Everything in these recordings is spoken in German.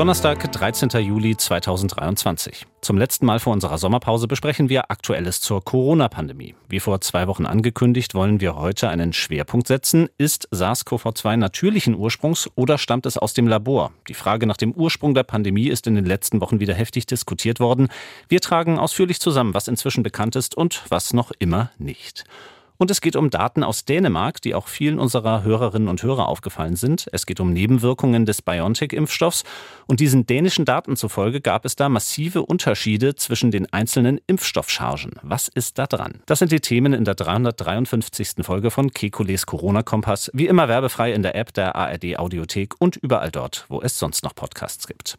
Donnerstag, 13. Juli 2023. Zum letzten Mal vor unserer Sommerpause besprechen wir Aktuelles zur Corona-Pandemie. Wie vor zwei Wochen angekündigt, wollen wir heute einen Schwerpunkt setzen. Ist SARS-CoV-2 natürlichen Ursprungs oder stammt es aus dem Labor? Die Frage nach dem Ursprung der Pandemie ist in den letzten Wochen wieder heftig diskutiert worden. Wir tragen ausführlich zusammen, was inzwischen bekannt ist und was noch immer nicht. Und es geht um Daten aus Dänemark, die auch vielen unserer Hörerinnen und Hörer aufgefallen sind. Es geht um Nebenwirkungen des BioNTech-Impfstoffs. Und diesen dänischen Daten zufolge gab es da massive Unterschiede zwischen den einzelnen Impfstoffchargen. Was ist da dran? Das sind die Themen in der 353. Folge von Kekules Corona-Kompass. Wie immer werbefrei in der App der ARD Audiothek und überall dort, wo es sonst noch Podcasts gibt.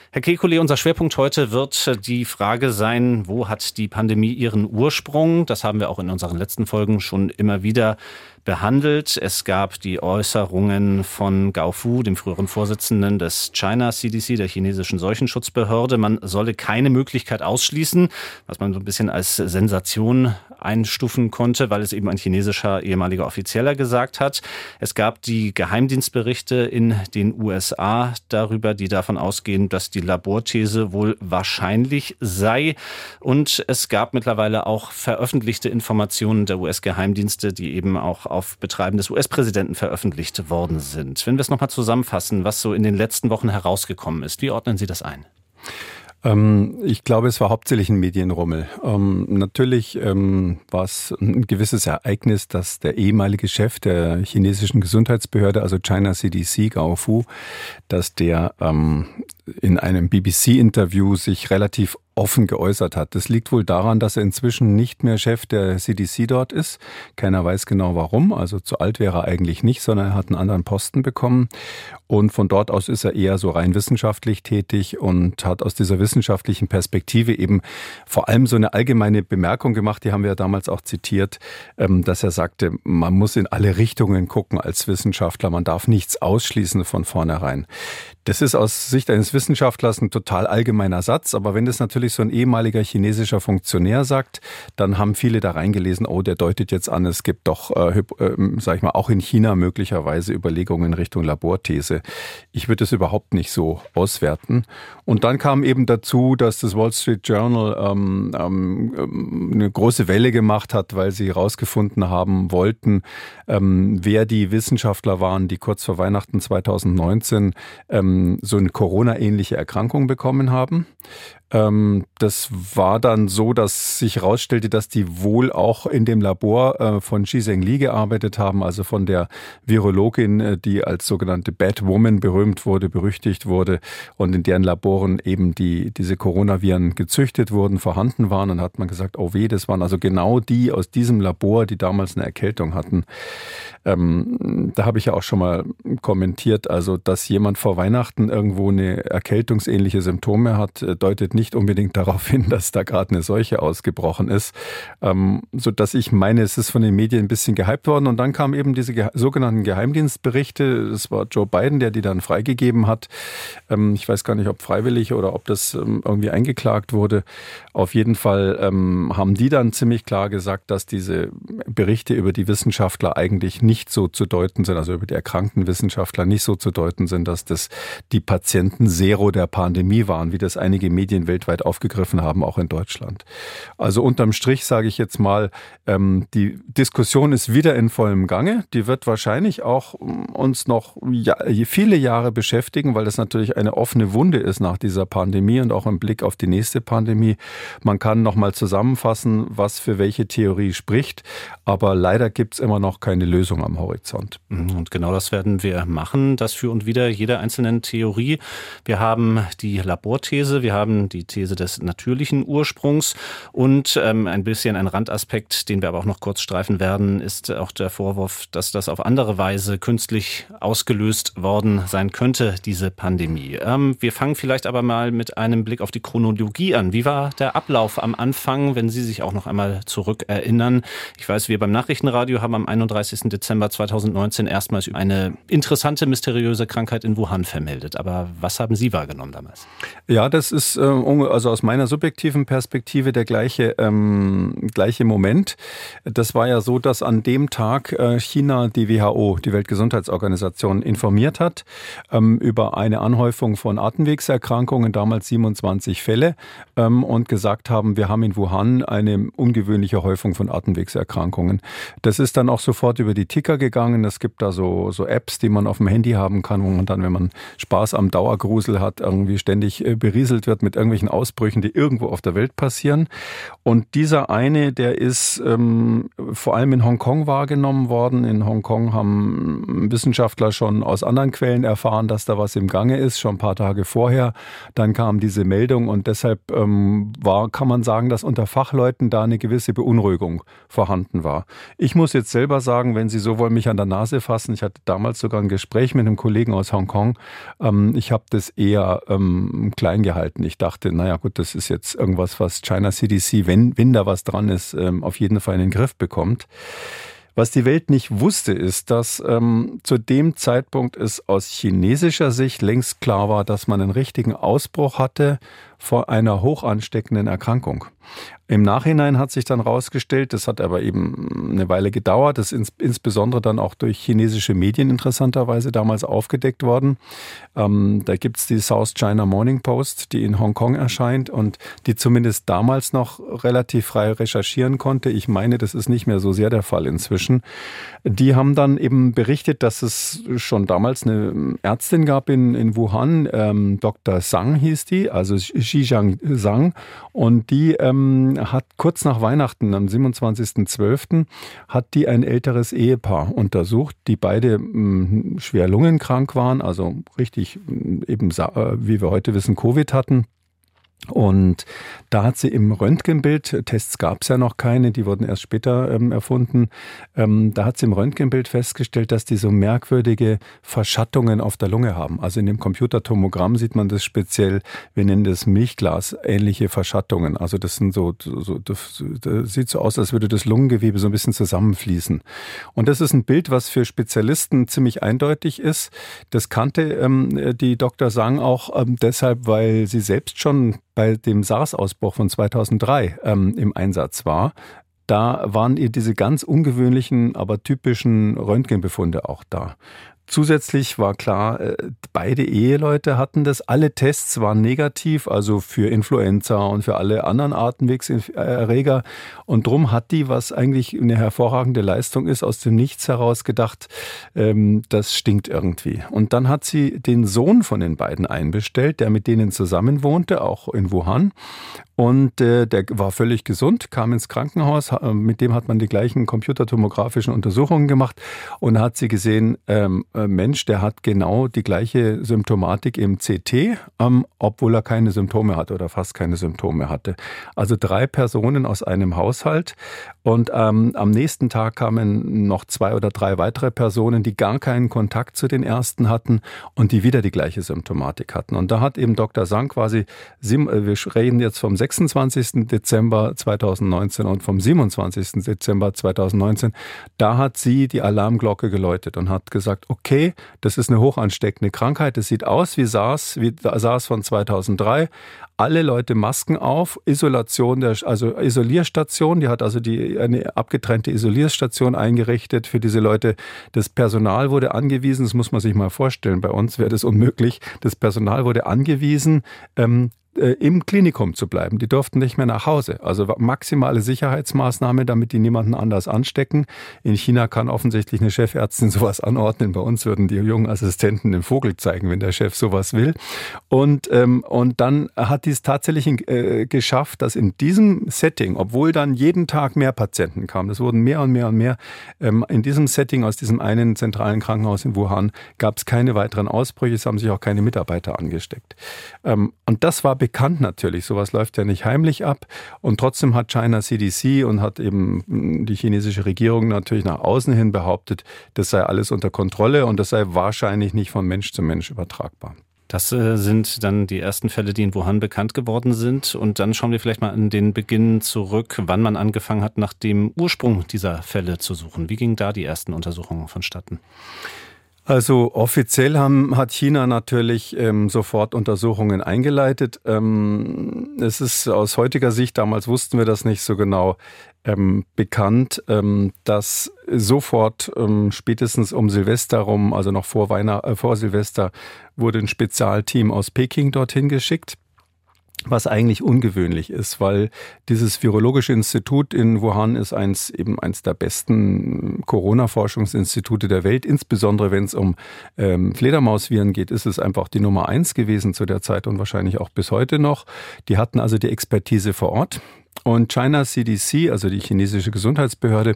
Herr Kekulé, unser Schwerpunkt heute wird die Frage sein, wo hat die Pandemie ihren Ursprung? Das haben wir auch in unseren letzten Folgen schon immer wieder behandelt. Es gab die Äußerungen von Gao Fu, dem früheren Vorsitzenden des China CDC, der chinesischen Seuchenschutzbehörde. Man solle keine Möglichkeit ausschließen, was man so ein bisschen als Sensation einstufen konnte, weil es eben ein chinesischer ehemaliger Offizieller gesagt hat. Es gab die Geheimdienstberichte in den USA darüber, die davon ausgehen, dass die Laborthese wohl wahrscheinlich sei. Und es gab mittlerweile auch veröffentlichte Informationen der US-Geheimdienste, die eben auch auf Betreiben des US-Präsidenten veröffentlicht worden sind. Wenn wir es nochmal zusammenfassen, was so in den letzten Wochen herausgekommen ist, wie ordnen Sie das ein? Ähm, ich glaube, es war hauptsächlich ein Medienrummel. Ähm, natürlich ähm, war es ein gewisses Ereignis, dass der ehemalige Chef der chinesischen Gesundheitsbehörde, also China CDC, Gao Fu, dass der in einem BBC-Interview sich relativ offen geäußert hat. Das liegt wohl daran, dass er inzwischen nicht mehr Chef der CDC dort ist. Keiner weiß genau warum. Also zu alt wäre er eigentlich nicht, sondern er hat einen anderen Posten bekommen. Und von dort aus ist er eher so rein wissenschaftlich tätig und hat aus dieser wissenschaftlichen Perspektive eben vor allem so eine allgemeine Bemerkung gemacht, die haben wir ja damals auch zitiert, ähm, dass er sagte, man muss in alle Richtungen gucken als Wissenschaftler, man darf nichts ausschließen von vornherein. Das ist aus Sicht eines Wissenschaftlers ein total allgemeiner Satz, aber wenn das natürlich so ein ehemaliger chinesischer Funktionär sagt, dann haben viele da reingelesen, oh, der deutet jetzt an, es gibt doch, äh, äh, sag ich mal, auch in China möglicherweise Überlegungen in Richtung Laborthese. Ich würde es überhaupt nicht so auswerten. Und dann kam eben dazu, dass das Wall Street Journal ähm, ähm, eine große Welle gemacht hat, weil sie herausgefunden haben wollten, ähm, wer die Wissenschaftler waren, die kurz vor Weihnachten 2019 ähm, ähm, so eine Corona-ähnliche Erkrankung bekommen haben. Ähm, das war dann so, dass sich herausstellte, dass die wohl auch in dem Labor äh, von Xi Zhengli gearbeitet haben, also von der Virologin, äh, die als sogenannte Bad Woman berühmt wurde, berüchtigt wurde und in deren Laboren eben die, diese Coronaviren gezüchtet wurden, vorhanden waren. Und hat man gesagt, oh weh, das waren also genau die aus diesem Labor, die damals eine Erkältung hatten. Ähm, da habe ich ja auch schon mal kommentiert, also dass jemand vor Weihnachten irgendwo eine erkältungsähnliche Symptome hat, äh, deutet nicht unbedingt darauf hin, dass da gerade eine Seuche ausgebrochen ist, ähm, so dass ich meine, es ist von den Medien ein bisschen gehypt worden und dann kamen eben diese ge sogenannten Geheimdienstberichte. Es war Joe Biden, der die dann freigegeben hat. Ähm, ich weiß gar nicht, ob freiwillig oder ob das ähm, irgendwie eingeklagt wurde. Auf jeden Fall ähm, haben die dann ziemlich klar gesagt, dass diese Berichte über die Wissenschaftler eigentlich nicht nicht so zu deuten sind, also über die erkrankten Wissenschaftler nicht so zu deuten sind, dass das die Patienten Zero der Pandemie waren, wie das einige Medien weltweit aufgegriffen haben, auch in Deutschland. Also unterm Strich sage ich jetzt mal, ähm, die Diskussion ist wieder in vollem Gange. Die wird wahrscheinlich auch ähm, uns noch viele Jahre beschäftigen, weil das natürlich eine offene Wunde ist nach dieser Pandemie und auch im Blick auf die nächste Pandemie. Man kann noch mal zusammenfassen, was für welche Theorie spricht, aber leider gibt es immer noch keine Lösung Hoffnung am Horizont. Mhm, und genau das werden wir machen, das für und wieder jeder einzelnen Theorie. Wir haben die Laborthese, wir haben die die These des natürlichen Ursprungs. Und ähm, ein bisschen ein Randaspekt, den wir aber auch noch kurz streifen werden, ist auch der Vorwurf, dass das auf andere Weise künstlich ausgelöst worden sein könnte, diese Pandemie. Ähm, wir fangen vielleicht aber mal mit einem Blick auf die Chronologie an. Wie war der Ablauf am Anfang, wenn Sie sich auch noch einmal zurückerinnern? Ich weiß, wir beim Nachrichtenradio haben am 31. Dezember 2019 erstmals eine interessante, mysteriöse Krankheit in Wuhan vermeldet. Aber was haben Sie wahrgenommen damals? Ja, das ist äh, also aus meiner subjektiven Perspektive der gleiche, ähm, gleiche Moment. Das war ja so, dass an dem Tag äh, China die WHO, die Weltgesundheitsorganisation, informiert hat ähm, über eine Anhäufung von Atemwegserkrankungen, damals 27 Fälle, ähm, und gesagt haben, wir haben in Wuhan eine ungewöhnliche Häufung von Atemwegserkrankungen. Das ist dann auch sofort über die Ticker gegangen. Es gibt da so, so Apps, die man auf dem Handy haben kann, wo man dann, wenn man Spaß am Dauergrusel hat, irgendwie ständig äh, berieselt wird mit irgendwelchen Ausbrüchen, die irgendwo auf der Welt passieren. Und dieser eine, der ist ähm, vor allem in Hongkong wahrgenommen worden. In Hongkong haben Wissenschaftler schon aus anderen Quellen erfahren, dass da was im Gange ist, schon ein paar Tage vorher. Dann kam diese Meldung und deshalb ähm, war, kann man sagen, dass unter Fachleuten da eine gewisse Beunruhigung vorhanden war. Ich muss jetzt selber sagen, wenn Sie so wollen mich an der Nase fassen, ich hatte damals sogar ein Gespräch mit einem Kollegen aus Hongkong. Ähm, ich habe das eher ähm, klein gehalten. Ich dachte, naja gut, das ist jetzt irgendwas, was China CDC, wenn, wenn da was dran ist, ähm, auf jeden Fall in den Griff bekommt. Was die Welt nicht wusste, ist, dass ähm, zu dem Zeitpunkt es aus chinesischer Sicht längst klar war, dass man einen richtigen Ausbruch hatte vor einer hoch ansteckenden Erkrankung. Im Nachhinein hat sich dann herausgestellt, das hat aber eben eine Weile gedauert, das ist insbesondere dann auch durch chinesische Medien interessanterweise damals aufgedeckt worden. Ähm, da gibt's die South China Morning Post, die in Hongkong erscheint und die zumindest damals noch relativ frei recherchieren konnte. Ich meine, das ist nicht mehr so sehr der Fall inzwischen. Die haben dann eben berichtet, dass es schon damals eine Ärztin gab in, in Wuhan, ähm, Dr. Zhang hieß die, also Zhang, und die ähm, hat kurz nach Weihnachten, am 27.12., hat die ein älteres Ehepaar untersucht, die beide mh, hm, schwer lungenkrank waren, also richtig hm, eben, äh, wie wir heute wissen, Covid hatten. Und da hat sie im Röntgenbild, Tests gab es ja noch keine, die wurden erst später ähm, erfunden, ähm, da hat sie im Röntgenbild festgestellt, dass die so merkwürdige Verschattungen auf der Lunge haben. Also in dem Computertomogramm sieht man das speziell, wir nennen das Milchglas, ähnliche Verschattungen. Also das sind so, so das, das sieht so aus, als würde das Lungengewebe so ein bisschen zusammenfließen. Und das ist ein Bild, was für Spezialisten ziemlich eindeutig ist. Das kannte ähm, die Dr. Sang auch ähm, deshalb, weil sie selbst schon bei dem SARS-Ausbruch von 2003 ähm, im Einsatz war, da waren ihr diese ganz ungewöhnlichen, aber typischen Röntgenbefunde auch da. Zusätzlich war klar, äh, beide Eheleute hatten das. Alle Tests waren negativ, also für Influenza und für alle anderen Atemwegserreger. Und drum hat die, was eigentlich eine hervorragende Leistung ist, aus dem Nichts heraus gedacht, ähm, das stinkt irgendwie. Und dann hat sie den Sohn von den beiden einbestellt, der mit denen zusammen wohnte, auch in Wuhan. Und äh, der war völlig gesund, kam ins Krankenhaus. Mit dem hat man die gleichen computertomografischen Untersuchungen gemacht und hat sie gesehen, ähm, äh, Mensch, der hat genau die gleiche Symptomatik im CT, ähm, obwohl er keine Symptome hatte oder fast keine Symptome hatte. Also drei Personen aus einem Haushalt. Und ähm, am nächsten Tag kamen noch zwei oder drei weitere Personen, die gar keinen Kontakt zu den ersten hatten und die wieder die gleiche Symptomatik hatten. Und da hat eben Dr. Sang quasi, äh, wir reden jetzt vom 6. 26. Dezember 2019 und vom 27. Dezember 2019, da hat sie die Alarmglocke geläutet und hat gesagt, okay, das ist eine hochansteckende Krankheit, das sieht aus wie SARS, wie SARS von 2003, alle Leute Masken auf, Isolation der, also Isolierstation, die hat also die, eine abgetrennte Isolierstation eingerichtet für diese Leute. Das Personal wurde angewiesen, das muss man sich mal vorstellen, bei uns wäre das unmöglich. Das Personal wurde angewiesen, ähm, äh, im Klinikum zu bleiben. Die durften nicht mehr nach Hause. Also maximale Sicherheitsmaßnahme, damit die niemanden anders anstecken. In China kann offensichtlich eine Chefärztin sowas anordnen. Bei uns würden die jungen Assistenten den Vogel zeigen, wenn der Chef sowas will. Und, ähm, und dann hat dies tatsächlich äh, geschafft, dass in diesem Setting, obwohl dann jeden Tag mehr Patienten kamen, das wurden mehr und mehr und mehr, ähm, in diesem Setting aus diesem einen zentralen Krankenhaus in Wuhan gab es keine weiteren Ausbrüche, es haben sich auch keine Mitarbeiter angesteckt. Ähm, und das war bekannt natürlich. Sowas läuft ja nicht heimlich ab. Und trotzdem hat China CDC und hat eben die chinesische Regierung natürlich nach außen hin behauptet, das sei alles unter Kontrolle und das sei wahrscheinlich nicht von Mensch zu Mensch übertragbar. Das äh, sind dann die ersten Fälle, die in Wuhan bekannt geworden sind. Und dann schauen wir vielleicht mal an den Beginn zurück, wann man angefangen hat, nach dem Ursprung dieser Fälle zu suchen. Wie gingen da die ersten Untersuchungen vonstatten? Also offiziell haben, hat China natürlich ähm, sofort Untersuchungen eingeleitet. Ähm, es ist aus heutiger Sicht, damals wussten wir das nicht so genau, ähm, bekannt, ähm, dass sofort ähm, spätestens um Silvester rum, also noch vor, Weihnacht, äh, vor Silvester, wurde ein Spezialteam aus Peking dorthin geschickt was eigentlich ungewöhnlich ist, weil dieses Virologische Institut in Wuhan ist eins, eben eins der besten Corona-Forschungsinstitute der Welt. Insbesondere wenn es um ähm, Fledermausviren geht, ist es einfach die Nummer eins gewesen zu der Zeit und wahrscheinlich auch bis heute noch. Die hatten also die Expertise vor Ort. Und China CDC, also die chinesische Gesundheitsbehörde,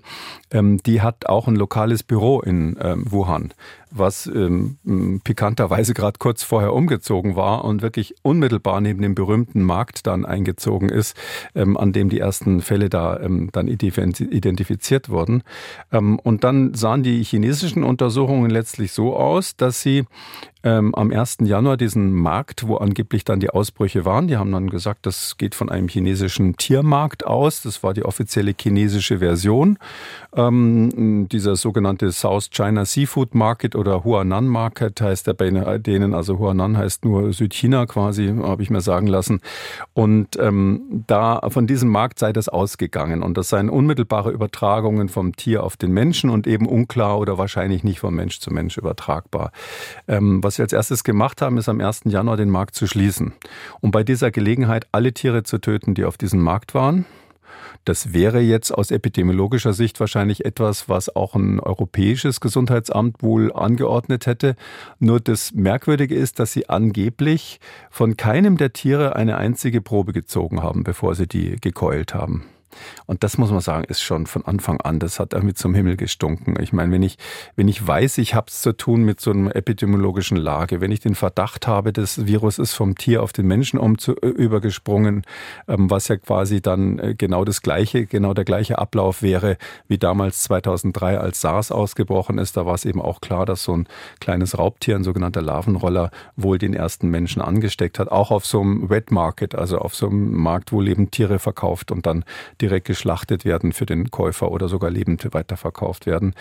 ähm, die hat auch ein lokales Büro in ähm, Wuhan, was ähm, pikanterweise gerade kurz vorher umgezogen war und wirklich unmittelbar neben dem berühmten Markt dann eingezogen ist, ähm, an dem die ersten Fälle da ähm, dann identifiziert wurden. Ähm, und dann sahen die chinesischen Untersuchungen letztlich so aus, dass sie ähm, am 1. Januar diesen Markt, wo angeblich dann die Ausbrüche waren. Die haben dann gesagt, das geht von einem chinesischen Tiermarkt aus. Das war die offizielle chinesische Version. Ähm, dieser sogenannte South China Seafood Market oder Huanan Market heißt der bei denen. Also Huanan heißt nur Südchina quasi, habe ich mir sagen lassen. Und ähm, da von diesem Markt sei das ausgegangen. Und das seien unmittelbare Übertragungen vom Tier auf den Menschen und eben unklar oder wahrscheinlich nicht vom Mensch zu Mensch übertragbar. Ähm, was was wir als erstes gemacht haben, ist am 1. Januar den Markt zu schließen. Um bei dieser Gelegenheit alle Tiere zu töten, die auf diesem Markt waren. Das wäre jetzt aus epidemiologischer Sicht wahrscheinlich etwas, was auch ein europäisches Gesundheitsamt wohl angeordnet hätte. Nur das Merkwürdige ist, dass sie angeblich von keinem der Tiere eine einzige Probe gezogen haben, bevor sie die gekeult haben. Und das muss man sagen, ist schon von Anfang an, das hat irgendwie zum Himmel gestunken. Ich meine, wenn ich, wenn ich weiß, ich habe es zu tun mit so einer epidemiologischen Lage, wenn ich den Verdacht habe, das Virus ist vom Tier auf den Menschen um zu, äh, übergesprungen, ähm, was ja quasi dann äh, genau das gleiche, genau der gleiche Ablauf wäre wie damals 2003, als SARS ausgebrochen ist. Da war es eben auch klar, dass so ein kleines Raubtier, ein sogenannter Larvenroller, wohl den ersten Menschen angesteckt hat. Auch auf so einem Wet Market, also auf so einem Markt, wo Lebendtiere verkauft und dann direkt geschlachtet werden für den Käufer oder sogar lebend weiterverkauft werden.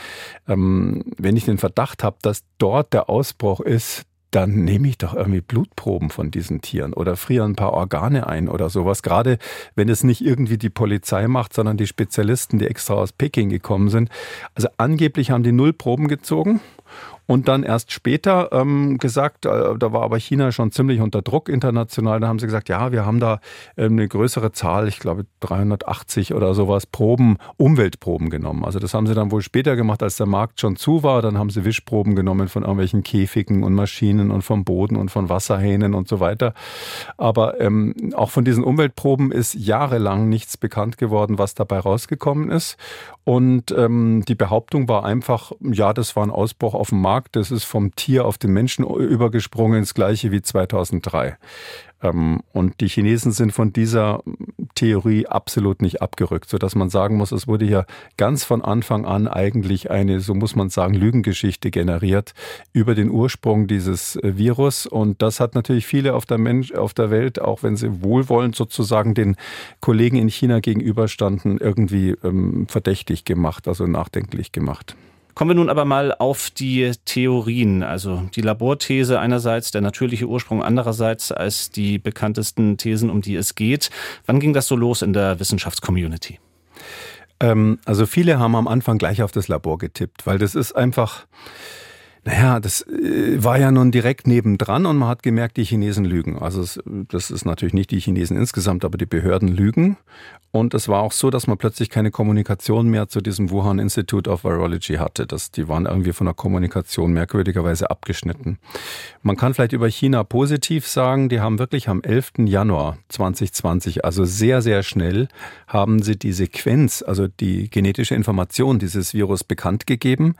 Ähm, wenn ich den Verdacht habe, dass dort der Ausbruch ist, dann nehme ich doch irgendwie Blutproben von diesen Tieren oder friere ein paar Organe ein oder sowas. Gerade wenn es nicht irgendwie die Polizei macht, sondern die Spezialisten, die extra aus Peking gekommen sind. Also angeblich haben die null Proben gezogen und dann erst später ähm, gesagt, äh, da war aber China schon ziemlich unter Druck international, da haben sie gesagt, ja, wir haben da ähm, eine größere Zahl, ich glaube 380 oder sowas, Proben, Umweltproben genommen. Also das haben sie dann wohl später gemacht, als der Markt schon zu war. Dann haben sie Wischproben genommen von irgendwelchen Käfigen und Maschinen und vom Boden und von Wasserhähnen und so weiter. Aber ähm, auch von diesen Umweltproben ist jahrelang nichts bekannt geworden, was dabei rausgekommen ist. Und ähm, die Behauptung war einfach, ja, das war ein Ausbruch auf dem Markt, das ist vom Tier auf den Menschen übergesprungen, das gleiche wie 2003. Ähm, und die Chinesen sind von dieser Theorie absolut nicht abgerückt, sodass man sagen muss, es wurde ja ganz von Anfang an eigentlich eine, so muss man sagen, Lügengeschichte generiert über den Ursprung dieses äh, Virus. Und das hat natürlich viele auf der, Mensch, auf der Welt, auch wenn sie wohlwollend sozusagen den Kollegen in China gegenüberstanden, irgendwie ähm, verdächtig gemacht, also nachdenklich gemacht. Kommen wir nun aber mal auf die Theorien, also die Laborthese einerseits, der natürliche Ursprung andererseits als die bekanntesten Thesen, um die es geht. Wann ging das so los in der Wissenschaftscommunity? Ähm, also viele haben am Anfang gleich auf das Labor getippt, weil das ist einfach, naja, das äh, war ja nun direkt nebendran und man hat gemerkt, die Chinesen lügen. Also das ist natürlich nicht die Chinesen insgesamt, aber die Behörden lügen. Und es war auch so, dass man plötzlich keine Kommunikation mehr zu diesem Wuhan Institute of Virology hatte. Das, die waren irgendwie von der Kommunikation merkwürdigerweise abgeschnitten. Man kann vielleicht über China positiv sagen, die haben wirklich am 11. Januar 2020, also sehr, sehr schnell, haben sie die Sequenz, also die genetische Information dieses Virus bekannt gegeben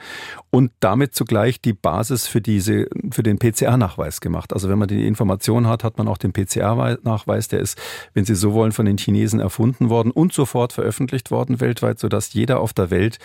und damit zugleich die Basis für diese, für den PCR-Nachweis gemacht. Also wenn man die Information hat, hat man auch den PCR-Nachweis. Der ist, wenn Sie so wollen, von den Chinesen erfunden worden und sofort veröffentlicht worden weltweit, sodass jeder auf der Welt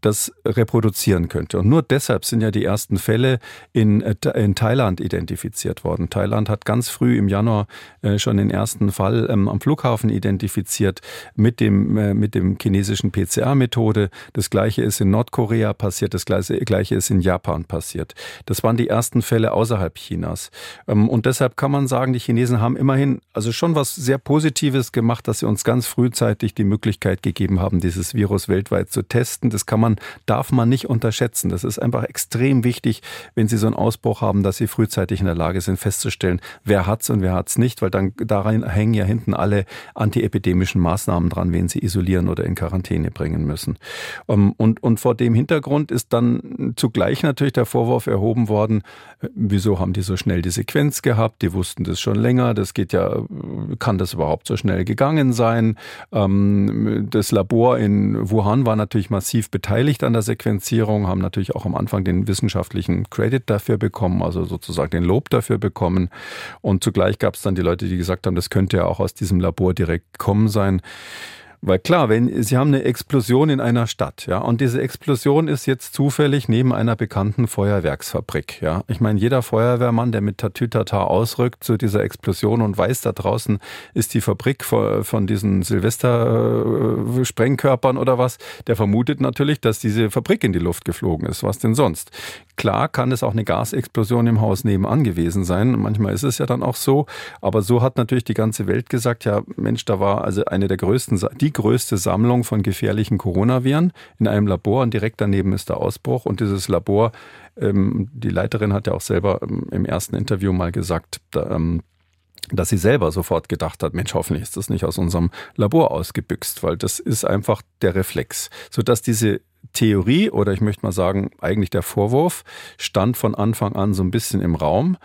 das reproduzieren könnte. Und nur deshalb sind ja die ersten Fälle in, äh, in Thailand identifiziert worden. Thailand hat ganz früh im Januar äh, schon den ersten Fall ähm, am Flughafen identifiziert mit dem, äh, mit dem chinesischen PCR-Methode. Das gleiche ist in Nordkorea passiert, das gleiche, ist in Japan passiert. Das waren die ersten Fälle außerhalb Chinas. Ähm, und deshalb kann man sagen, die Chinesen haben immerhin also schon was sehr Positives gemacht, dass sie uns ganz frühzeitig die Möglichkeit gegeben haben, dieses Virus weltweit zu testen. Das kann man, darf man nicht unterschätzen. Das ist einfach extrem wichtig, wenn Sie so einen Ausbruch haben, dass Sie frühzeitig in der Lage sind, festzustellen, wer hat's und wer hat's nicht, weil dann daran hängen ja hinten alle antiepidemischen Maßnahmen dran, wen Sie isolieren oder in Quarantäne bringen müssen. Ähm, und, und vor dem Hintergrund ist dann zugleich natürlich der Vorwurf erhoben worden, äh, wieso haben die so schnell die Sequenz gehabt? Die wussten das schon länger. Das geht ja, kann das überhaupt so schnell gegangen sein? Ähm, das Labor in Wuhan war natürlich massiv beteiligt beteiligt an der Sequenzierung, haben natürlich auch am Anfang den wissenschaftlichen Credit dafür bekommen, also sozusagen den Lob dafür bekommen. Und zugleich gab es dann die Leute, die gesagt haben, das könnte ja auch aus diesem Labor direkt kommen sein. Weil klar, wenn Sie haben eine Explosion in einer Stadt, ja, und diese Explosion ist jetzt zufällig neben einer bekannten Feuerwerksfabrik, ja. Ich meine, jeder Feuerwehrmann, der mit Tatütata ausrückt zu dieser Explosion und weiß, da draußen ist die Fabrik von diesen Silvester-Sprengkörpern oder was, der vermutet natürlich, dass diese Fabrik in die Luft geflogen ist. Was denn sonst? Klar kann es auch eine Gasexplosion im Haus nebenan gewesen sein. Manchmal ist es ja dann auch so. Aber so hat natürlich die ganze Welt gesagt, ja, Mensch, da war also eine der größten, die die größte Sammlung von gefährlichen Coronaviren in einem Labor und direkt daneben ist der Ausbruch. Und dieses Labor, ähm, die Leiterin hat ja auch selber ähm, im ersten Interview mal gesagt, da, ähm, dass sie selber sofort gedacht hat, Mensch, hoffentlich ist das nicht aus unserem Labor ausgebüxt, weil das ist einfach der Reflex, sodass diese Theorie oder ich möchte mal sagen, eigentlich der Vorwurf stand von Anfang an so ein bisschen im Raum.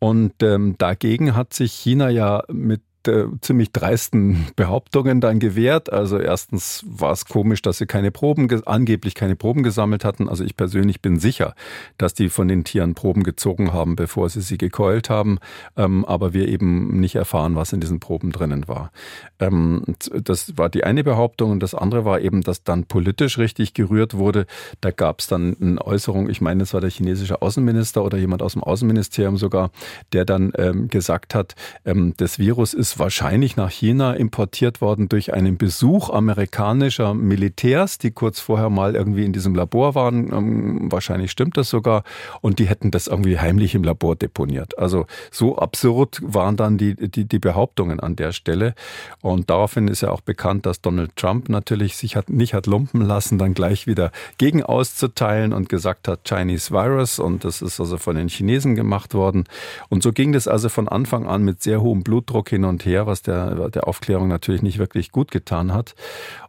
Und ähm, dagegen hat sich China ja mit äh, ziemlich dreisten Behauptungen dann gewährt. Also erstens war es komisch, dass sie keine Proben, angeblich keine Proben gesammelt hatten. Also ich persönlich bin sicher, dass die von den Tieren Proben gezogen haben, bevor sie sie gekeult haben. Ähm, aber wir eben nicht erfahren, was in diesen Proben drinnen war. Ähm, das war die eine Behauptung. Und das andere war eben, dass dann politisch richtig gerührt wurde. Da gab es dann eine Äußerung, ich meine, es war der chinesische Außenminister oder jemand aus dem Außenministerium sogar, der dann ähm, gesagt hat, ähm, das Virus ist wahrscheinlich nach China importiert worden durch einen Besuch amerikanischer Militärs, die kurz vorher mal irgendwie in diesem Labor waren. Ähm, wahrscheinlich stimmt das sogar. Und die hätten das irgendwie heimlich im Labor deponiert. Also so absurd waren dann die, die, die Behauptungen an der Stelle. Und daraufhin ist ja auch bekannt, dass Donald Trump natürlich sich hat, nicht hat lumpen lassen, dann gleich wieder gegen auszuteilen und gesagt hat, Chinese Virus. Und das ist also von den Chinesen gemacht worden. Und so ging das also von Anfang an mit sehr hohem Blutdruck hin und her, was der, der Aufklärung natürlich nicht wirklich gut getan hat.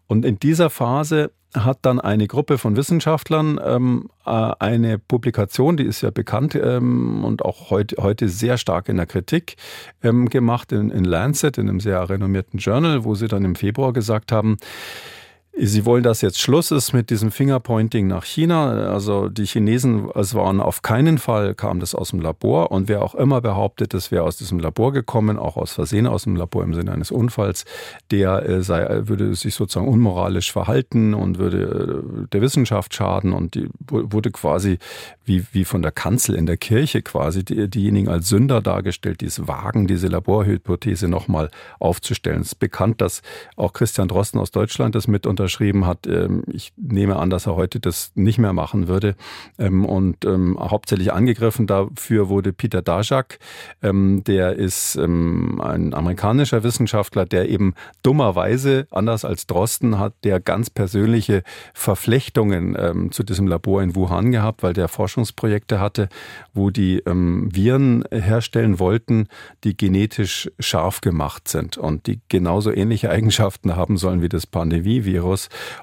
Und in dieser Phase hat dann eine Gruppe von Wissenschaftlern ähm, äh, eine Publikation, die ist ja bekannt ähm, und auch heute, heute sehr stark in der Kritik ähm, gemacht in, in Lancet, in einem sehr renommierten Journal, wo sie dann im Februar gesagt haben, Sie wollen, dass jetzt Schluss ist mit diesem Fingerpointing nach China. Also die Chinesen, es waren auf keinen Fall, kam das aus dem Labor. Und wer auch immer behauptet, es wäre aus diesem Labor gekommen, auch aus Versehen aus dem Labor im Sinne eines Unfalls, der äh, sei, würde sich sozusagen unmoralisch verhalten und würde äh, der Wissenschaft schaden. Und die wurde quasi wie, wie von der Kanzel in der Kirche quasi die, diejenigen als Sünder dargestellt, die es wagen, diese Laborhypothese nochmal aufzustellen. Es ist bekannt, dass auch Christian Drosten aus Deutschland das mit unter unterschrieben hat. Ähm, ich nehme an, dass er heute das nicht mehr machen würde. Ähm, und ähm, hauptsächlich angegriffen dafür wurde Peter Daszak. Der ist ein amerikanischer Wissenschaftler, der eben dummerweise, anders als Drosten, hat der ganz persönliche Verflechtungen zu diesem Labor in Wuhan gehabt, weil der Forschungsprojekte hatte, wo die Viren herstellen wollten, die genetisch scharf gemacht sind und die genauso ähnliche Eigenschaften haben sollen wie das Pandemievirus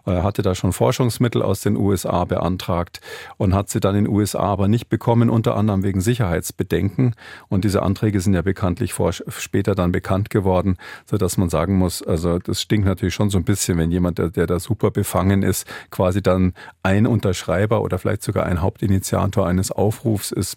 Er hatte da schon Forschungsmittel aus den USA beantragt und hat sie dann in den USA aber nicht bekommen, unter anderem wegen Sicherheitsbedenken. Und diese Anträge sind ja bekanntlich vor, später dann bekannt geworden, so dass man sagen muss, also das stinkt natürlich schon so ein bisschen, wenn jemand, der, der da super befangen ist, quasi dann ein Unterschreiber oder vielleicht sogar ein Hauptinitiator eines Aufrufs ist,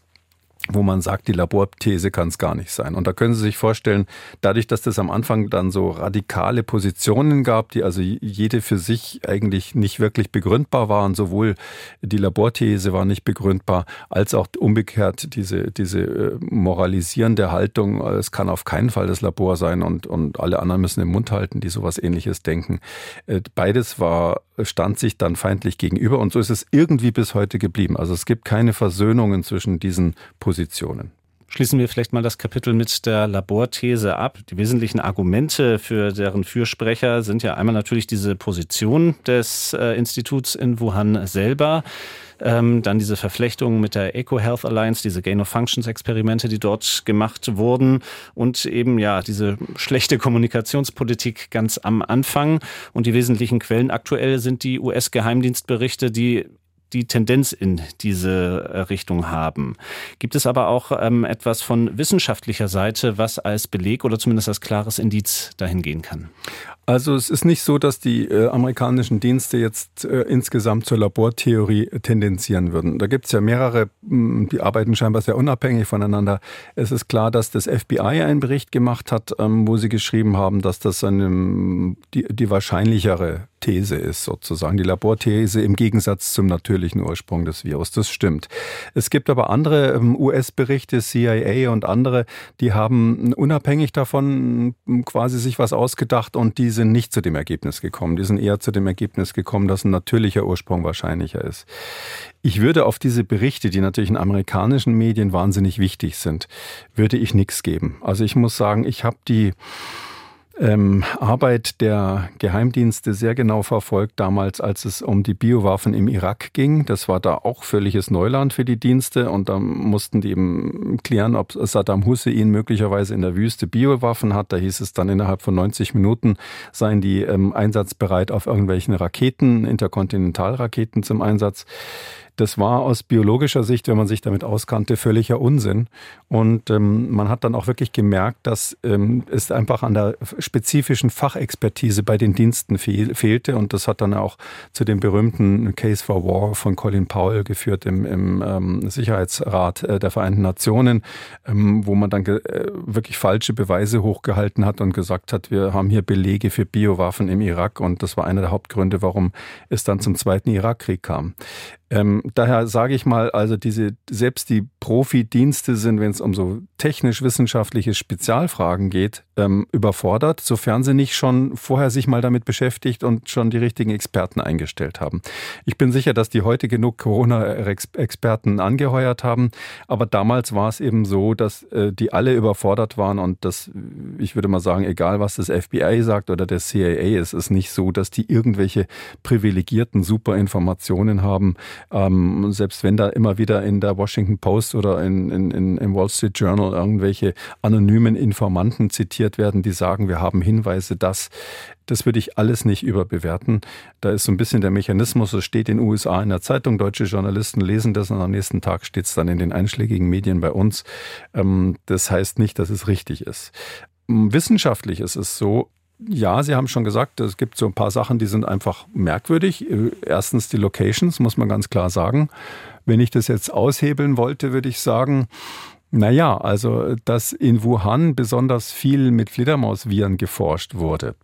wo man sagt, die Laborthese kann es gar nicht sein. Und da können Sie sich vorstellen, dadurch, dass das am Anfang dann so radikale Positionen gab, die also jede für sich eigentlich nicht wirklich begründbar waren, sowohl die Laborthese war nicht begründbar, als auch umgekehrt diese, diese äh, moralisierende Haltung, es kann auf keinen Fall das Labor sein und, und alle anderen müssen den Mund halten, die sowas ähnliches denken. Äh, beides war, stand sich dann feindlich gegenüber und so ist es irgendwie bis heute geblieben. Also es gibt keine Versöhnungen zwischen diesen Positionen Positionen. Schließen wir vielleicht mal das Kapitel mit der Laborthese ab. Die wesentlichen Argumente für deren Fürsprecher sind ja einmal natürlich diese Position des äh, Instituts in Wuhan selber. Ähm, dann diese Verflechtung mit der Eco Health Alliance, diese Gain of Functions Experimente, die dort gemacht wurden und eben ja diese schlechte Kommunikationspolitik ganz am Anfang. Und die wesentlichen Quellen aktuell sind die US-Geheimdienstberichte, die die Tendenz in diese äh, Richtung haben. Gibt es aber auch ähm, etwas von wissenschaftlicher Seite, was als Beleg oder zumindest als klares Indiz dahin gehen kann? Also es ist nicht so, dass die äh, amerikanischen Dienste jetzt äh, insgesamt zur Labortheorie tendenzieren würden. Da gibt es ja mehrere, mh, hm, die arbeiten scheinbar sehr unabhängig voneinander. Es ist klar, dass das FBI einen Bericht gemacht hat, ähm, wo sie geschrieben haben, dass das eine, die, die wahrscheinlichere These ist, sozusagen. Die Laborthese im Gegensatz zum natürlichen Ursprung des Virus. Das stimmt. Es gibt aber andere ähm, US-Berichte, CIA und andere, die haben unabhängig davon hm, quasi sich was ausgedacht und die sind nicht zu dem Ergebnis gekommen. Die sind eher zu dem Ergebnis gekommen, dass ein natürlicher Ursprung wahrscheinlicher ist. Ich würde auf diese Berichte, die natürlich in amerikanischen Medien wahnsinnig wichtig sind, würde ich nichts geben. Also ich muss sagen, ich habe die ähm, Arbeit der Geheimdienste sehr genau verfolgt, damals, als es um die Biowaffen im Irak ging. Das war da auch völliges Neuland für die Dienste und da mussten die eben klären, ob Saddam Hussein möglicherweise in der Wüste Biowaffen hat. Da hieß es dann innerhalb von 90 Minuten seien die ähm, einsatzbereit auf irgendwelchen Raketen, Interkontinentalraketen zum Einsatz. Das war aus biologischer Sicht, wenn man sich damit auskannte, völliger Unsinn. Und ähm, man hat dann auch wirklich gemerkt, dass ähm, es einfach an der spezifischen Fachexpertise bei den Diensten fehl, fehlte. Und das hat dann auch zu dem berühmten Case for War von Colin Powell geführt im, im ähm, Sicherheitsrat äh, der Vereinten Nationen, ähm, wo man dann äh, wirklich falsche Beweise hochgehalten hat und gesagt hat, wir haben hier Belege für Biowaffen im Irak. Und das war einer der Hauptgründe, warum es dann zum Zweiten Irakkrieg kam. Ähm, daher sage ich mal, also diese, selbst die Profi-Dienste sind, wenn es um so technisch-wissenschaftliche Spezialfragen geht, ähm, überfordert, sofern sie nicht schon vorher sich mal damit beschäftigt und schon die richtigen Experten eingestellt haben. Ich bin sicher, dass die heute genug Corona-Experten angeheuert haben, aber damals war es eben so, dass äh, die alle überfordert waren und das, ich würde mal sagen, egal was das FBI sagt oder der CIA, es ist nicht so, dass die irgendwelche privilegierten Superinformationen haben, ähm, selbst wenn da immer wieder in der Washington Post oder in, in, in, im Wall Street Journal irgendwelche anonymen Informanten zitiert werden, die sagen, wir haben Hinweise, dass das würde ich alles nicht überbewerten. Da ist so ein bisschen der Mechanismus, es steht in den USA in der Zeitung, deutsche Journalisten lesen das und am nächsten Tag steht es dann in den einschlägigen Medien bei uns. Ähm, das heißt nicht, dass es richtig ist. Wissenschaftlich ist es so, ja, Sie haben schon gesagt, es gibt so ein paar Sachen, die sind einfach merkwürdig. Erstens die Locations, muss man ganz klar sagen. Wenn ich das jetzt aushebeln wollte, würde ich sagen, naja, also dass in Wuhan besonders viel mit Fledermausviren geforscht wurde,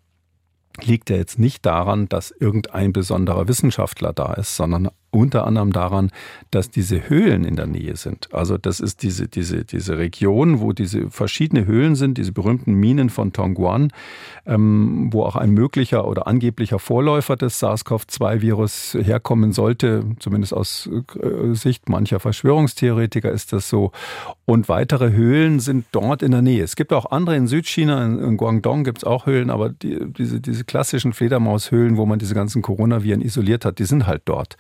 liegt ja jetzt nicht daran, dass irgendein besonderer Wissenschaftler da ist, sondern unter anderem daran, dass diese Höhlen in der Nähe sind. Also das ist diese, diese, diese Region, wo diese verschiedene Höhlen sind, diese berühmten Minen von Tongguan, ähm, wo auch ein möglicher oder angeblicher Vorläufer des SARS-CoV-2-Virus herkommen sollte, zumindest aus äh, Sicht mancher Verschwörungstheoretiker ist das so. Und weitere Höhlen sind dort in der Nähe. Es gibt auch andere in Südchina, in, in Guangdong gibt es auch Höhlen, aber die, diese, diese klassischen Fledermaushöhlen, wo man diese ganzen Coronaviren isoliert hat, die sind halt dort.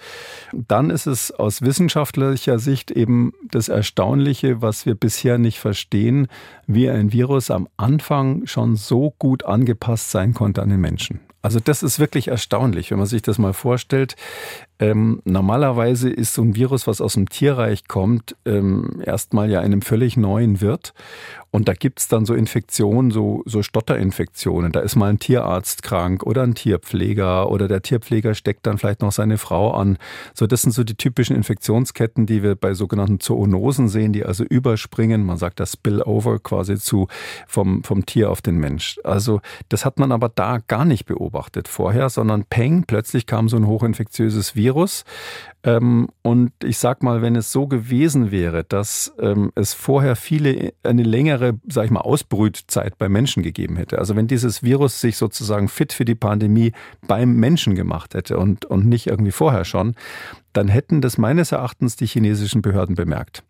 Dann ist es aus wissenschaftlicher Sicht eben das Erstaunliche, was wir bisher nicht verstehen, wie ein Virus am Anfang schon so gut angepasst sein konnte an den Menschen. Also das ist wirklich erstaunlich, wenn man sich das mal vorstellt. Ähm, normalerweise ist so ein Virus, was aus dem Tierreich kommt, ähm, erstmal ja einem völlig neuen Wirt. Und da gibt's dann so Infektionen, so, so Stotterinfektionen. Da ist mal ein Tierarzt krank oder ein Tierpfleger oder der Tierpfleger steckt dann vielleicht noch seine Frau an. So, das sind so die typischen Infektionsketten, die wir bei sogenannten Zoonosen sehen, die also überspringen. Man sagt das Spillover quasi zu vom, vom Tier auf den Mensch. Also, das hat man aber da gar nicht beobachtet vorher, sondern peng, plötzlich kam so ein hochinfektiöses Virus Virus. Ähm, und ich sag mal, wenn es so gewesen wäre, dass ähm, es vorher viele, eine längere, sag ich mal, Ausbrützeit bei Menschen gegeben hätte. Also wenn dieses Virus sich sozusagen fit für die Pandemie beim Menschen gemacht hätte und, und nicht irgendwie vorher schon, dann hätten das meines Erachtens die chinesischen Behörden bemerkt.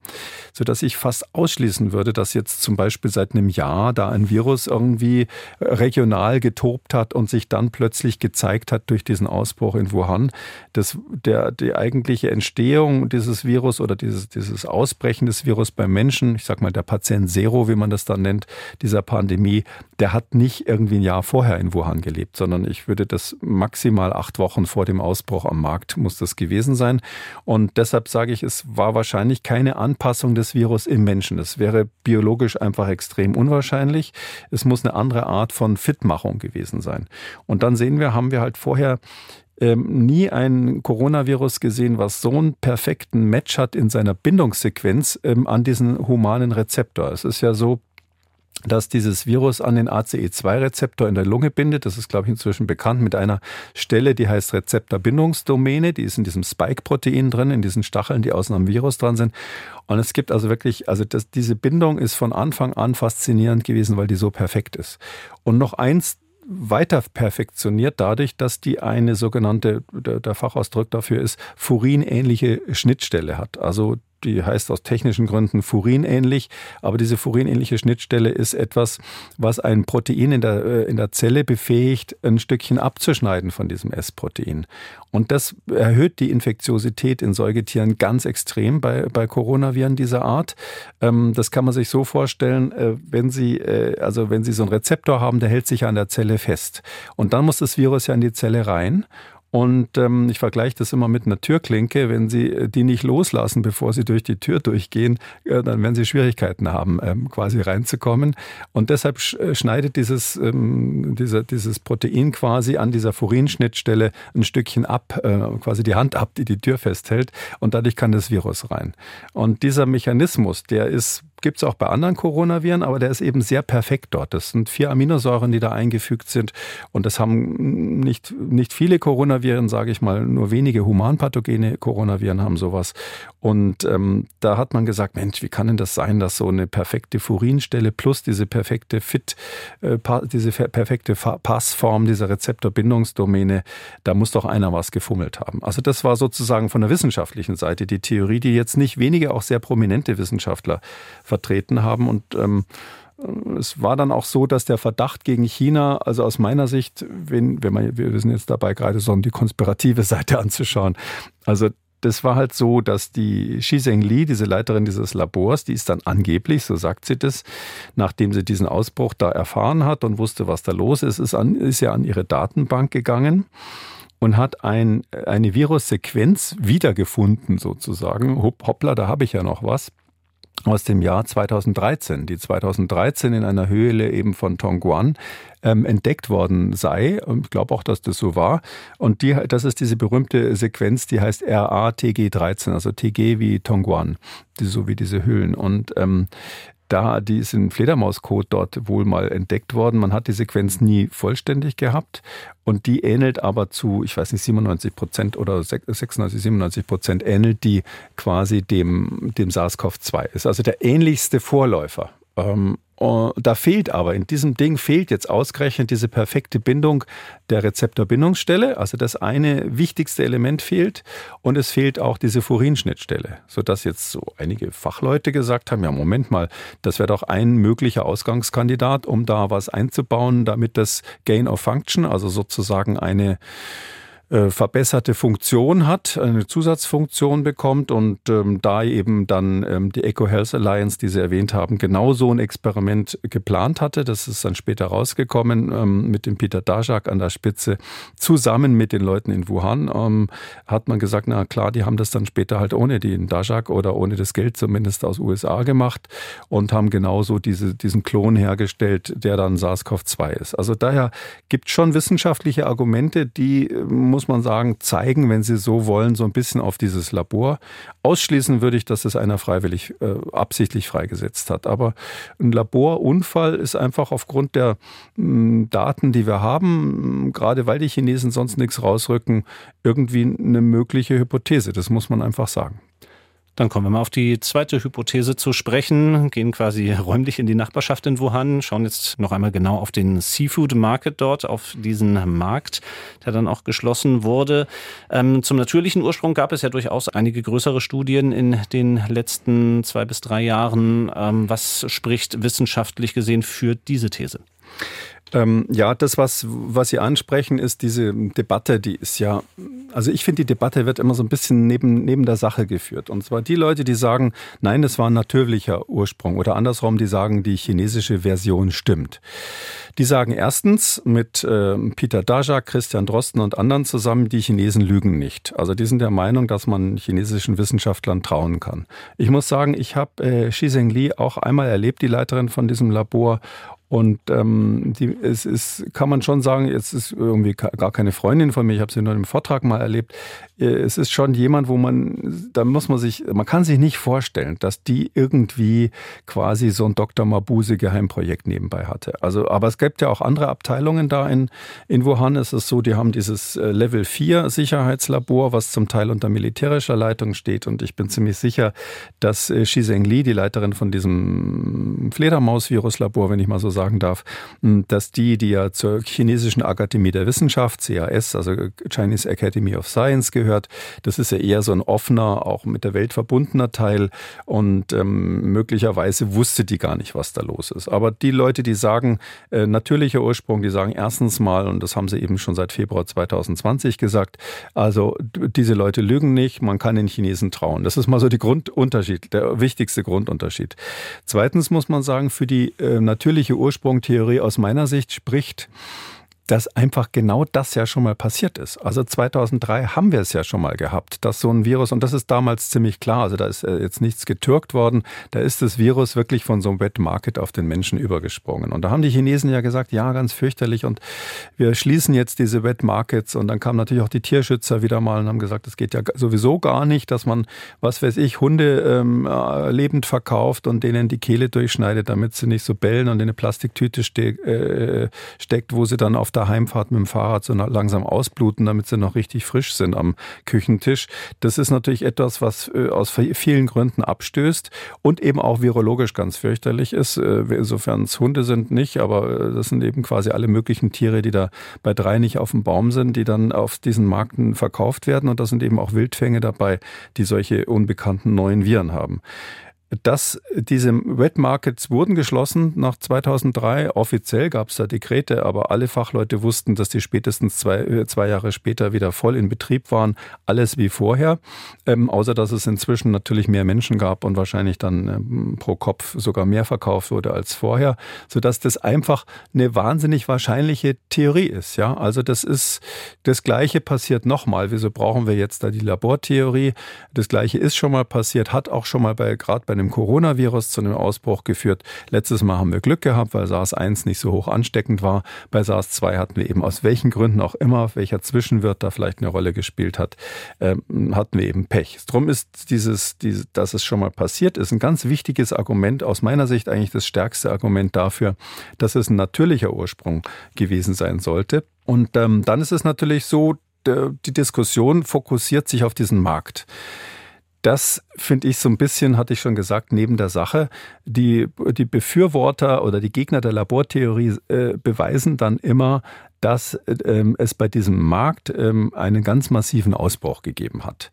Sodass ich fast ausschließen würde, dass jetzt zum Beispiel seit einem Jahr da ein Virus irgendwie regional getobt hat und sich dann plötzlich gezeigt hat durch diesen Ausbruch in Wuhan. Das, der, die eigentliche Entstehung dieses Virus oder dieses, dieses Ausbrechen des Virus beim Menschen, ich sag mal der Patient Zero, wie man das dann nennt, dieser Pandemie, der hat nicht irgendwie ein Jahr vorher in Wuhan gelebt, sondern ich würde das maximal acht Wochen vor dem Ausbruch am Markt muss das gewesen sein sein. Und deshalb sage ich, es war wahrscheinlich keine Anpassung des Virus im Menschen. Das wäre biologisch einfach extrem unwahrscheinlich. Es muss eine andere Art von Fitmachung gewesen sein. Und dann sehen wir, haben wir halt vorher ähm, nie ein Coronavirus gesehen, was so einen perfekten Match hat in seiner Bindungssequenz ähm, an diesen humanen Rezeptor. Es ist ja so, dass dieses Virus an den ACE2-Rezeptor in der Lunge bindet. Das ist, glaube ich, inzwischen bekannt mit einer Stelle, die heißt Rezeptorbindungsdomäne. Die ist in diesem Spike-Protein drin, in diesen Stacheln, die außen am Virus dran sind. Und es gibt also wirklich, also das, diese Bindung ist von Anfang an faszinierend gewesen, weil die so perfekt ist. Und noch eins weiter perfektioniert dadurch, dass die eine sogenannte, der, Fachausdruck dafür ist, furinähnliche Schnittstelle hat. Also die heißt aus technischen Gründen furinähnlich, aber diese furinähnliche Schnittstelle ist etwas, was ein Protein in der, äh, in der Zelle befähigt, ein Stückchen abzuschneiden von diesem S-Protein. Und das erhöht die Infektiosität in Säugetieren ganz extrem bei, bei Coronaviren dieser Art. Ähm, das kann man sich so vorstellen, äh, wenn Sie, äh, also wenn Sie so einen Rezeptor haben, der hält sich an der Zelle fest. Und dann muss das Virus ja in die Zelle rein. Und ähm, ich vergleiche das immer mit einer Türklinke. Wenn Sie äh, die nicht loslassen, bevor Sie durch die Tür durchgehen, äh, dann werden Sie Schwierigkeiten haben, ähm, quasi reinzukommen. Und deshalb äh, schneidet dieses, ähm, dieser, dieses Protein quasi an dieser Furinschnittstelle ein Stückchen ab, äh, quasi die Hand ab, die die Tür festhält. Und dadurch kann das Virus rein. Und dieser Mechanismus, der ist gibt es auch bei anderen Coronaviren, aber der ist eben sehr perfekt dort. Das sind vier Aminosäuren, die da eingefügt sind. Und das haben nicht, nicht viele Coronaviren, sage ich mal, nur wenige humanpathogene Coronaviren haben sowas. Und ähm, da hat man gesagt, Mensch, wie kann denn das sein, dass so eine perfekte Furinstelle plus diese perfekte Fit, äh, diese perfekte Passform dieser Rezeptorbindungsdomäne, da muss doch einer was gefummelt haben. Also das war sozusagen von der wissenschaftlichen Seite die Theorie, die jetzt nicht wenige auch sehr prominente Wissenschaftler vertreten haben. Und ähm, es war dann auch so, dass der Verdacht gegen China, also aus meiner Sicht, wenn, wenn man, wir sind jetzt dabei, gerade so die konspirative Seite anzuschauen. Also das war halt so, dass die Xi Zhengli, diese Leiterin dieses Labors, die ist dann angeblich, so sagt sie das, nachdem sie diesen Ausbruch da erfahren hat und wusste, was da los ist, ist, an, ist ja an ihre Datenbank gegangen und hat ein, eine Virussequenz wiedergefunden sozusagen. Hoppla, da habe ich ja noch was aus dem Jahr 2013, die 2013 in einer Höhle eben von Tongguan ähm, entdeckt worden sei. Ich glaube auch, dass das so war. Und die, das ist diese berühmte Sequenz, die heißt RATG13, also TG wie Tongguan, so wie diese Höhlen. Und ähm, da, die ist in Fledermauscode dort wohl mal entdeckt worden. Man hat die Sequenz nie vollständig gehabt und die ähnelt aber zu, ich weiß nicht, 97 Prozent oder 96, 97 Prozent ähnelt die quasi dem, dem SARS-CoV-2. Ist also der ähnlichste Vorläufer. Ähm, da fehlt aber, in diesem Ding fehlt jetzt ausgerechnet diese perfekte Bindung der Rezeptorbindungsstelle. Also das eine wichtigste Element fehlt und es fehlt auch diese Furinschnittstelle, sodass jetzt so einige Fachleute gesagt haben, ja Moment mal, das wäre doch ein möglicher Ausgangskandidat, um da was einzubauen, damit das Gain of Function, also sozusagen eine äh, verbesserte Funktion hat, eine Zusatzfunktion bekommt und ähm, da eben dann ähm, die Eco Health Alliance, die Sie erwähnt haben, genau so ein Experiment geplant hatte. Das ist dann später rausgekommen ähm, mit dem Peter Dajak an der Spitze. Zusammen mit den Leuten in Wuhan ähm, hat man gesagt, na klar, die haben das dann später halt ohne den Dajak oder ohne das Geld zumindest aus USA gemacht und haben genauso diese, diesen Klon hergestellt, der dann SARS-CoV-2 ist. Also daher gibt schon wissenschaftliche Argumente, die, muss man sagen, zeigen, wenn Sie so wollen, so ein bisschen auf dieses Labor. Ausschließen würde ich, dass es einer freiwillig, äh, absichtlich freigesetzt hat. Aber ein Laborunfall ist einfach aufgrund der mh, Daten, die wir haben, gerade weil die Chinesen sonst nichts rausrücken, irgendwie eine mögliche Hypothese. Das muss man einfach sagen. Dann kommen wir mal auf die zweite Hypothese zu sprechen, gehen quasi räumlich in die Nachbarschaft in Wuhan, schauen jetzt noch einmal genau auf den Seafood Market dort, auf diesen Markt, der dann auch geschlossen wurde. Ähm, zum natürlichen Ursprung gab es ja durchaus einige größere Studien in den letzten zwei bis drei Jahren. Ähm, was spricht wissenschaftlich gesehen für diese These? Ähm, ja, das, was, was Sie ansprechen, ist diese Debatte, die ist ja, also ich finde, die Debatte wird immer so ein bisschen neben, neben der Sache geführt. Und zwar die Leute, die sagen, nein, das war ein natürlicher Ursprung oder andersrum, die sagen, die chinesische Version stimmt. Die sagen erstens mit äh, Peter Dajak, Christian Drosten und anderen zusammen, die Chinesen lügen nicht. Also die sind der Meinung, dass man chinesischen Wissenschaftlern trauen kann. Ich muss sagen, ich habe äh, Xi Zhengli auch einmal erlebt, die Leiterin von diesem Labor, und ähm, die, es ist, kann man schon sagen, jetzt ist irgendwie gar keine Freundin von mir, ich habe sie nur im Vortrag mal erlebt. Äh, es ist schon jemand, wo man, da muss man sich, man kann sich nicht vorstellen, dass die irgendwie quasi so ein Dr. Mabuse Geheimprojekt nebenbei hatte. Also, aber es gibt ja auch andere Abteilungen da in, in Wuhan. Es ist so, die haben dieses äh, Level 4 Sicherheitslabor, was zum Teil unter militärischer Leitung steht. Und ich bin ziemlich sicher, dass äh, Xi Zhengli, die Leiterin von diesem Fledermaus-Virus-Labor, wenn ich mal so sagen darf, dass die, die ja zur chinesischen Akademie der Wissenschaft, CAS, also Chinese Academy of Science gehört, das ist ja eher so ein offener, auch mit der Welt verbundener Teil und ähm, möglicherweise wusste die gar nicht, was da los ist. Aber die Leute, die sagen, äh, natürlicher Ursprung, die sagen erstens mal, und das haben sie eben schon seit Februar 2020 gesagt, also diese Leute lügen nicht, man kann den Chinesen trauen. Das ist mal so der Grundunterschied, der wichtigste Grundunterschied. Zweitens muss man sagen, für die äh, natürliche Ursprung Ursprungtheorie aus meiner Sicht spricht, dass einfach genau das ja schon mal passiert ist. Also 2003 haben wir es ja schon mal gehabt, dass so ein Virus, und das ist damals ziemlich klar, also da ist äh, jetzt nichts getürkt worden, da ist das Virus wirklich von so einem Wet Market auf den Menschen übergesprungen. Und da haben die Chinesen ja gesagt, ja, ganz fürchterlich und wir schließen jetzt diese Wet Markets und dann kamen natürlich auch die Tierschützer wieder mal und haben gesagt, das geht ja sowieso gar nicht, dass man, was weiß ich, Hunde ähm, äh, lebend verkauft und denen die Kehle durchschneidet, damit sie nicht so bellen und in eine Plastiktüte ste äh, steckt, wo sie dann auf der der Heimfahrt mit dem Fahrrad so langsam ausbluten, damit sie noch richtig frisch sind am Küchentisch. Das ist natürlich etwas, was äh, aus vielen Gründen abstößt und eben auch virologisch ganz fürchterlich ist. Äh, insofern es Hunde sind nicht, aber äh, das sind eben quasi alle möglichen Tiere, die da bei drei nicht auf dem Baum sind, die dann auf diesen Markten verkauft werden. Und da sind eben auch Wildfänge dabei, die solche unbekannten neuen Viren haben dass diese Wet Markets wurden geschlossen nach 2003. Offiziell gab es da Dekrete, aber alle Fachleute wussten, dass die spätestens zwei, äh, zwei Jahre später wieder voll in Betrieb waren. Alles wie vorher. Ähm, außer dass es inzwischen natürlich mehr Menschen gab und wahrscheinlich dann ähm, pro Kopf sogar mehr verkauft wurde als vorher, sodass das einfach eine wahnsinnig wahrscheinliche Theorie ist. Ja, also das ist das Gleiche passiert nochmal. Wieso brauchen wir jetzt da die Labortheorie? Das Gleiche ist schon mal passiert, hat auch schon mal bei gerade bei einem Coronavirus zu einem Ausbruch geführt. Letztes Mal haben wir Glück gehabt, weil SARS-1 nicht so hoch ansteckend war. Bei SARS-2 hatten wir eben aus welchen Gründen auch immer, welcher Zwischenwirt da vielleicht eine Rolle gespielt hat, ähm, hatten wir eben Pech. Drum ist dieses, dieses, dass es schon mal passiert ist, ein ganz wichtiges Argument, aus meiner Sicht eigentlich das stärkste Argument dafür, dass es ein natürlicher Ursprung gewesen sein sollte. Und ähm, dann ist es natürlich so, die Diskussion fokussiert sich auf diesen Markt das finde ich so ein bisschen, hatte ich schon gesagt, neben der Sache. Die, die Befürworter oder die Gegner der Labortheorie äh, beweisen dann immer, dass ähm, es bei diesem Markt ähm, einen ganz massiven Ausbruch gegeben hat.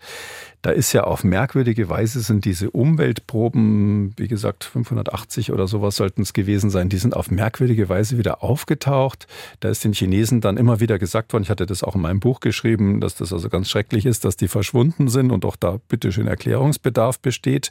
Da ist ja auf merkwürdige Weise sind diese Umweltproben, wie gesagt 580 oder sowas sollten es gewesen sein, die sind auf merkwürdige Weise wieder aufgetaucht. Da ist den Chinesen dann immer wieder gesagt worden, ich hatte das auch in meinem Buch geschrieben, dass das also ganz schrecklich ist, dass die verschwunden sind und auch da bitteschön Erklärungsbedarf besteht.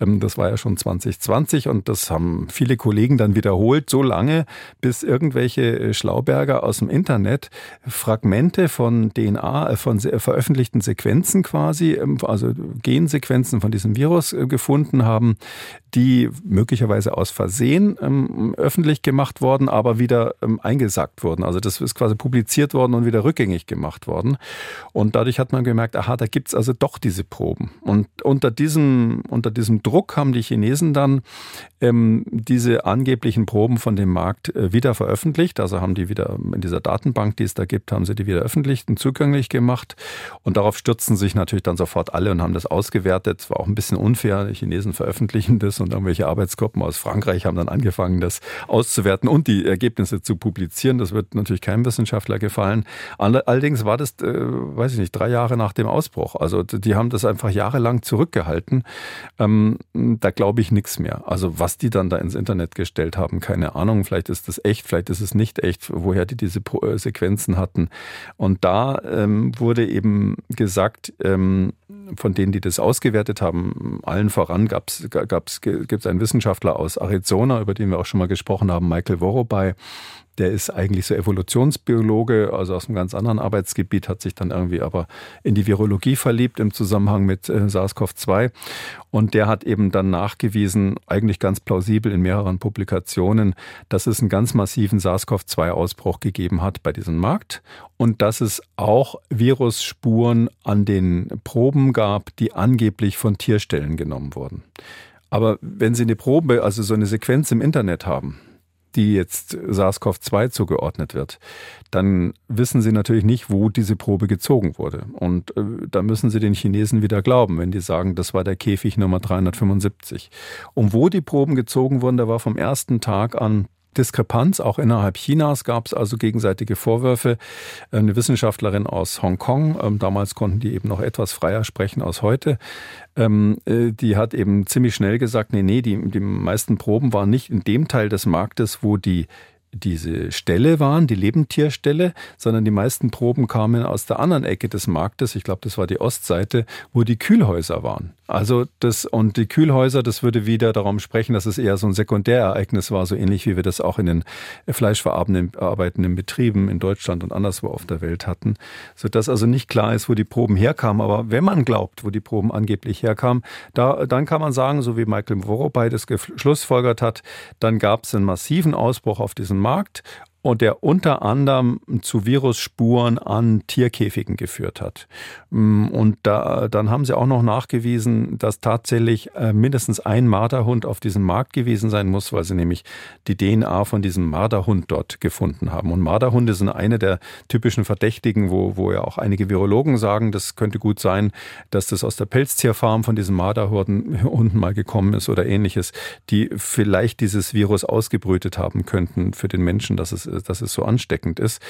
Ähm, das war ja schon 2020 und das haben viele Kollegen dann wiederholt, so lange, bis irgendwelche äh, Schlauberger aus dem Internet Fragmente von DNA, äh, von veröffentlichten Sequenzen quasi, also Gensequenzen von diesem Virus äh, gefunden haben, die möglicherweise aus Versehen ähm, öffentlich gemacht worden, aber wieder ähm, eingesackt wurden. Also das ist quasi publiziert worden und wieder rückgängig gemacht worden. Und dadurch hat man gemerkt, aha, da gibt's also doch diese Proben. Und unter diesem, unter diesem Druck haben die Chinesen dann ähm, diese angeblichen Proben von dem Markt äh, wieder veröffentlicht. Also haben die wieder in dieser Datenbank, die es da gibt, haben sie die wieder öffentlich und zugänglich gemacht. Und darauf stürzen sich natürlich dann sofort alle und haben das ausgewertet. Es war auch ein bisschen unfair. Die Chinesen veröffentlichen das und irgendwelche Arbeitsgruppen aus Frankreich haben dann angefangen, das auszuwerten und die Ergebnisse zu publizieren. Das wird natürlich keinem Wissenschaftler gefallen. Allerdings war das, äh, weiß ich nicht, drei Jahre nach dem Ausbruch. Also die haben das einfach jahrelang zurückgehalten. Ähm, da glaube ich nichts mehr. Also was die dann da ins Internet gestellt haben, keine Ahnung. Vielleicht ist das echt, vielleicht ist es nicht echt, woher die diese äh, Sequenzen hatten. Und da ähm, wurde eben gesagt, ähm, von denen, die das ausgewertet haben, allen voran gab's, gab's, gibt es einen Wissenschaftler aus Arizona, über den wir auch schon mal gesprochen haben, Michael Worobay, der ist eigentlich so Evolutionsbiologe, also aus einem ganz anderen Arbeitsgebiet, hat sich dann irgendwie aber in die Virologie verliebt im Zusammenhang mit äh, SARS-CoV-2. Und der hat eben dann nachgewiesen, eigentlich ganz plausibel in mehreren Publikationen, dass es einen ganz massiven SARS-CoV-2-Ausbruch gegeben hat bei diesem Markt und dass es auch Virusspuren an den Proben gab, die angeblich von Tierstellen genommen wurden. Aber wenn Sie eine Probe, also so eine Sequenz im Internet haben, die jetzt SARS-CoV-2 zugeordnet wird, dann wissen Sie natürlich nicht, wo diese Probe gezogen wurde. Und äh, da müssen Sie den Chinesen wieder glauben, wenn die sagen, das war der Käfig Nummer 375. Und wo die Proben gezogen wurden, da war vom ersten Tag an Diskrepanz. Auch innerhalb Chinas gab es also gegenseitige Vorwürfe. Eine Wissenschaftlerin aus Hongkong, ähm, damals konnten die eben noch etwas freier sprechen als heute, ähm, äh, die hat eben ziemlich schnell gesagt, nee, nee, die, die meisten Proben waren nicht in dem Teil des Marktes, wo die diese Stelle waren, die Lebendtierstelle, sondern die meisten Proben kamen aus der anderen Ecke des Marktes. Ich glaube, das war die Ostseite, wo die Kühlhäuser waren. Also das, und die Kühlhäuser, das würde wieder darum sprechen, dass es eher so ein Sekundärereignis war, so ähnlich wie wir das auch in den fleischverarbeitenden Betrieben in Deutschland und anderswo auf der Welt hatten. Sodass also nicht klar ist, wo die Proben herkamen. Aber wenn man glaubt, wo die Proben angeblich herkamen, da, dann kann man sagen, so wie Michael Worobay das geschlussfolgert hat, dann gab es einen massiven Ausbruch auf diesem Markt und der unter anderem zu Virusspuren an Tierkäfigen geführt hat. Mm, und da, dann haben sie auch noch nachgewiesen, dass tatsächlich äh, mindestens ein Marderhund auf diesem Markt gewesen sein muss, weil sie nämlich die DNA von diesem Marderhund dort gefunden haben. Und Marderhunde sind eine der typischen Verdächtigen, wo, wo ja auch einige Virologen sagen, das könnte gut sein, dass das aus der Pelztierfarm von diesen Marderhunden mal gekommen ist oder ähnliches, die vielleicht dieses Virus ausgebrütet haben könnten für den Menschen, dass es dass es so ansteckend ist.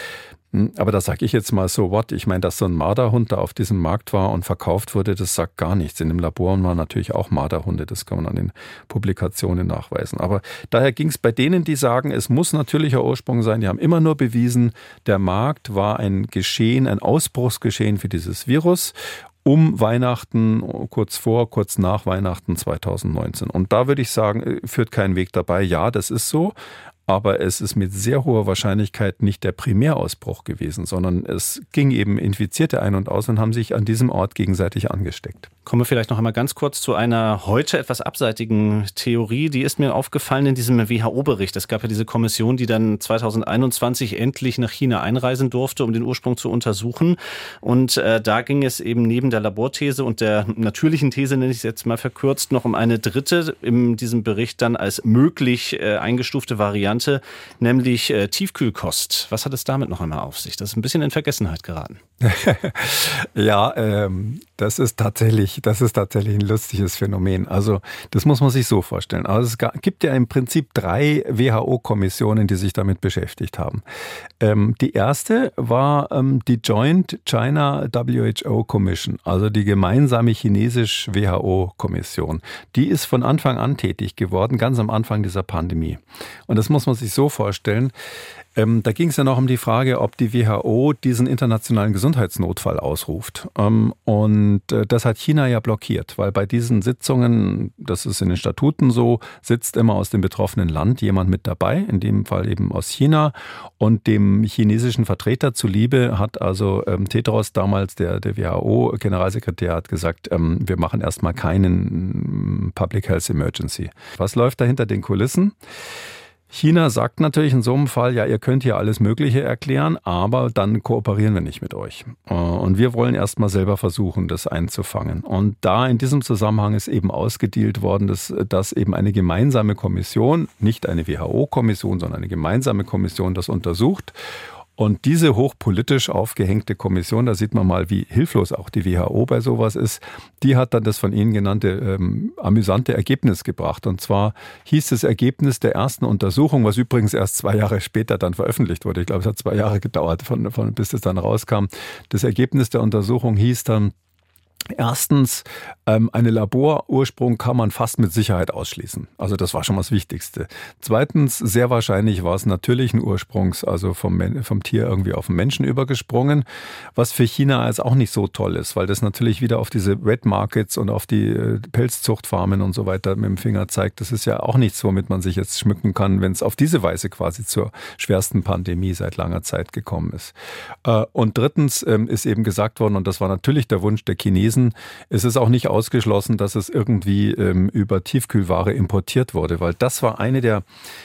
Hm, aber da sage ich jetzt mal so, what? Ich meine, dass so ein Marderhund da auf diesem Markt war und verkauft wurde, das sagt gar nichts. In dem Labor waren natürlich auch Marderhunde, das kann man an den Publikationen nachweisen. Aber daher ging es bei denen, die sagen, es muss natürlicher Ursprung sein, die haben immer nur bewiesen, der Markt war ein Geschehen, ein Ausbruchsgeschehen für dieses Virus um Weihnachten, kurz vor, kurz nach Weihnachten 2019. Und da würde ich sagen, äh, führt kein Weg dabei. Ja, das ist so aber es ist mit sehr hoher Wahrscheinlichkeit nicht der Primärausbruch gewesen, sondern es ging eben Infizierte ein und aus und haben sich an diesem Ort gegenseitig angesteckt. Kommen wir vielleicht noch einmal ganz kurz zu einer heute etwas abseitigen Theorie, die ist mir aufgefallen in diesem WHO-Bericht. Es gab ja diese Kommission, die dann 2021 endlich nach China einreisen durfte, um den Ursprung zu untersuchen. Und äh, da ging es eben neben der Laborthese und der natürlichen These, nenne ich es jetzt mal verkürzt, noch um eine dritte in diesem Bericht dann als möglich äh, eingestufte Variante nämlich äh, Tiefkühlkost. Was hat es damit noch einmal auf sich? Das ist ein bisschen in Vergessenheit geraten. ja, ähm, das ist tatsächlich, das ist tatsächlich ein lustiges Phänomen. Also das muss man sich so vorstellen. Also es gibt ja im Prinzip drei WHO-Kommissionen, die sich damit beschäftigt haben. Ähm, die erste war ähm, die Joint China WHO Commission, also die gemeinsame chinesisch-WHO-Kommission. Die ist von Anfang an tätig geworden, ganz am Anfang dieser Pandemie. Und das muss man sich so vorstellen. Ähm, da ging es ja noch um die Frage, ob die WHO diesen internationalen Gesundheitsnotfall ausruft. Ähm, und äh, das hat China ja blockiert, weil bei diesen Sitzungen, das ist in den Statuten so, sitzt immer aus dem betroffenen Land jemand mit dabei, in dem Fall eben aus China. Und dem chinesischen Vertreter zuliebe hat also ähm, Tedros damals, der, der WHO-Generalsekretär, hat gesagt, ähm, wir machen erstmal keinen mm, Public Health Emergency. Was läuft da hinter den Kulissen? China sagt natürlich in so einem Fall, ja, ihr könnt hier alles Mögliche erklären, aber dann kooperieren wir nicht mit euch. Äh, und wir wollen erstmal selber versuchen, das einzufangen. Und da in diesem Zusammenhang ist eben ausgedealt worden, dass, dass eben eine gemeinsame Kommission, nicht eine WHO-Kommission, sondern eine gemeinsame Kommission das untersucht und diese hochpolitisch aufgehängte Kommission, da sieht man mal, wie hilflos auch die WHO bei sowas ist, die hat dann das von Ihnen genannte ähm, amüsante Ergebnis gebracht. Und zwar hieß das Ergebnis der ersten Untersuchung, was übrigens erst zwei Jahre später dann veröffentlicht wurde. Ich glaube, es hat zwei Jahre gedauert, von, von, bis es dann rauskam. Das Ergebnis der Untersuchung hieß dann, Erstens, ähm, eine Laborursprung kann man fast mit Sicherheit ausschließen. Also das war schon mal das Wichtigste. Zweitens, sehr wahrscheinlich war es natürlichen Ursprungs, also vom, vom Tier irgendwie auf den Menschen übergesprungen, was für China jetzt auch nicht so toll ist, weil das natürlich wieder auf diese Wet Markets und auf die äh, Pelzzuchtfarmen und so weiter mit dem Finger zeigt. Das ist ja auch nichts, womit man sich jetzt schmücken kann, wenn es auf diese Weise quasi zur schwersten Pandemie seit langer Zeit gekommen ist. Äh, und drittens ähm, ist eben gesagt worden, und das war natürlich der Wunsch der Chinesen, gelesen, es ist auch nicht ausgeschlossen, dass es irgendwie ähm, über Tiefkühlware importiert wurde, weil das war eine der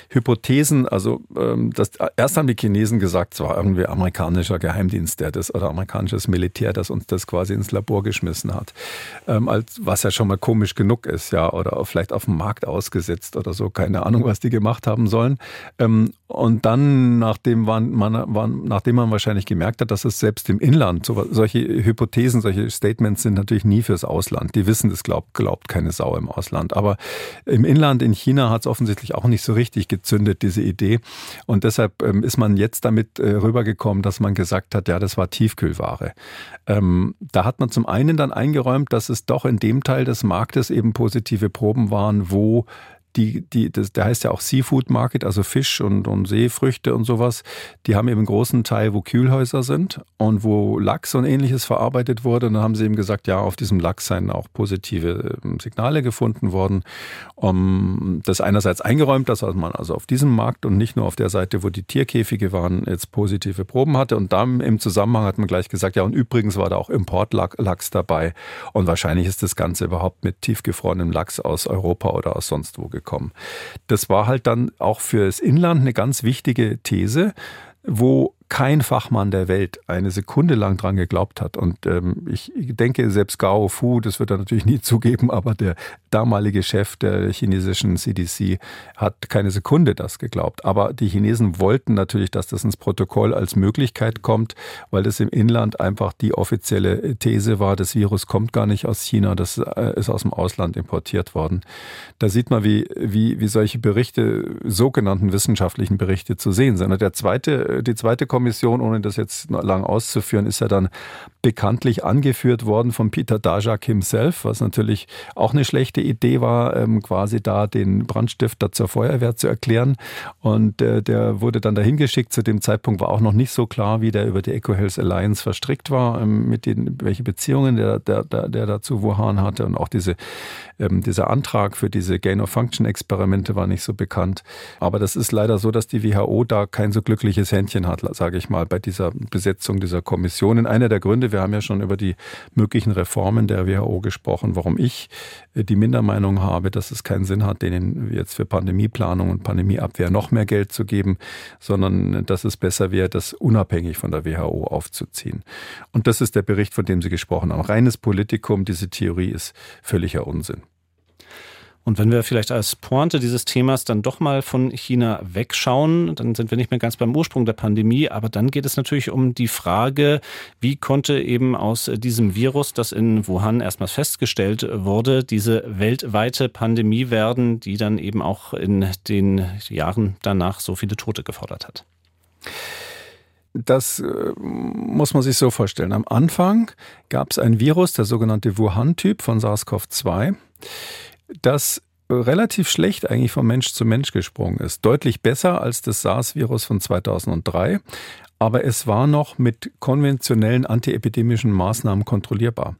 Hypothesen. Also ähm, das, erst haben die Chinesen gesagt, es war irgendwie amerikanischer Geheimdienst, der das oder amerikanisches Militär, das uns das quasi ins Labor geschmissen hat, ähm, als was ja schon mal komisch genug ist, ja, oder vielleicht auf dem Markt ausgesetzt oder so, keine Ahnung, was die gemacht haben sollen. Ähm, und dann, nachdem man, man, nachdem man wahrscheinlich gemerkt hat, dass es selbst im Inland so, solche Hypothesen, solche Statements sind natürlich nie fürs Ausland. Die wissen, das glaubt, glaubt keine Sau im Ausland. Aber im Inland in China hat es offensichtlich auch nicht so richtig gezündet, diese Idee. Und deshalb ähm, ist man jetzt damit äh, rübergekommen, dass man gesagt hat, ja, das war Tiefkühlware. Ähm, da hat man zum einen dann eingeräumt, dass es doch in dem Teil des Marktes eben positive Proben waren, wo die, die, das, der heißt ja auch Seafood Market, also Fisch und, und Seefrüchte und sowas. Die haben eben einen großen Teil, wo Kühlhäuser sind und wo Lachs und ähnliches verarbeitet wurde. Und dann haben sie eben gesagt, ja, auf diesem Lachs seien auch positive ähm, Signale gefunden worden. Um das einerseits eingeräumt, dass man also auf diesem Markt und nicht nur auf der Seite, wo die Tierkäfige waren, jetzt positive Proben hatte. Und dann im Zusammenhang hat man gleich gesagt, ja, und übrigens war da auch Importlachs dabei. Und wahrscheinlich ist das Ganze überhaupt mit tiefgefrorenem Lachs aus Europa oder aus sonst wo gekommen bekommen. Das war halt dann auch für das Inland eine ganz wichtige These, wo kein Fachmann der Welt eine Sekunde lang dran geglaubt hat. Und ähm, ich denke, selbst Gao Fu, das wird er natürlich nie zugeben, aber der damalige Chef der chinesischen CDC hat keine Sekunde das geglaubt. Aber die Chinesen wollten natürlich, dass das ins Protokoll als Möglichkeit kommt, weil das im Inland einfach die offizielle These war, das Virus kommt gar nicht aus China, das äh, ist aus dem Ausland importiert worden. Da sieht man, wie, wie, wie solche Berichte, sogenannten wissenschaftlichen Berichte zu sehen sind. Und der zweite, die zweite Kommission, ohne das jetzt lang auszuführen, ist ja dann bekanntlich angeführt worden von Peter Dajak himself, was natürlich auch eine schlechte Idee war, ähm, quasi da den Brandstifter zur Feuerwehr zu erklären. Und äh, der wurde dann dahin geschickt. Zu dem Zeitpunkt war auch noch nicht so klar, wie der über die Eco Health Alliance verstrickt war, ähm, mit den, welche Beziehungen der, der, der, der dazu Wuhan hatte. Und auch diese, ähm, dieser Antrag für diese Gain-of-Function-Experimente war nicht so bekannt. Aber das ist leider so, dass die WHO da kein so glückliches Händchen hat, sage ich mal, bei dieser Besetzung dieser Kommission. Einer der Gründe, wir haben ja schon über die möglichen Reformen der WHO gesprochen, warum ich äh, die Mindermeinung habe, dass es keinen Sinn hat, denen jetzt für Pandemieplanung und Pandemieabwehr noch mehr Geld zu geben, sondern dass es besser wäre, das unabhängig von der WHO aufzuziehen. Und das ist der Bericht, von dem Sie gesprochen haben. Reines Politikum, diese Theorie ist völliger Unsinn. Und wenn wir vielleicht als Pointe dieses Themas dann doch mal von China wegschauen, dann sind wir nicht mehr ganz beim Ursprung der Pandemie, aber dann geht es natürlich um die Frage, wie konnte eben aus diesem Virus, das in Wuhan erstmals festgestellt wurde, diese weltweite Pandemie werden, die dann eben auch in den Jahren danach so viele Tote gefordert hat. Das äh, muss man sich so vorstellen. Am Anfang gab es ein Virus, der sogenannte Wuhan-Typ von SARS-CoV-2 das relativ schlecht eigentlich von Mensch zu Mensch gesprungen ist. Deutlich besser als das SARS-Virus von 2003 aber es war noch mit konventionellen antiepidemischen Maßnahmen kontrollierbar.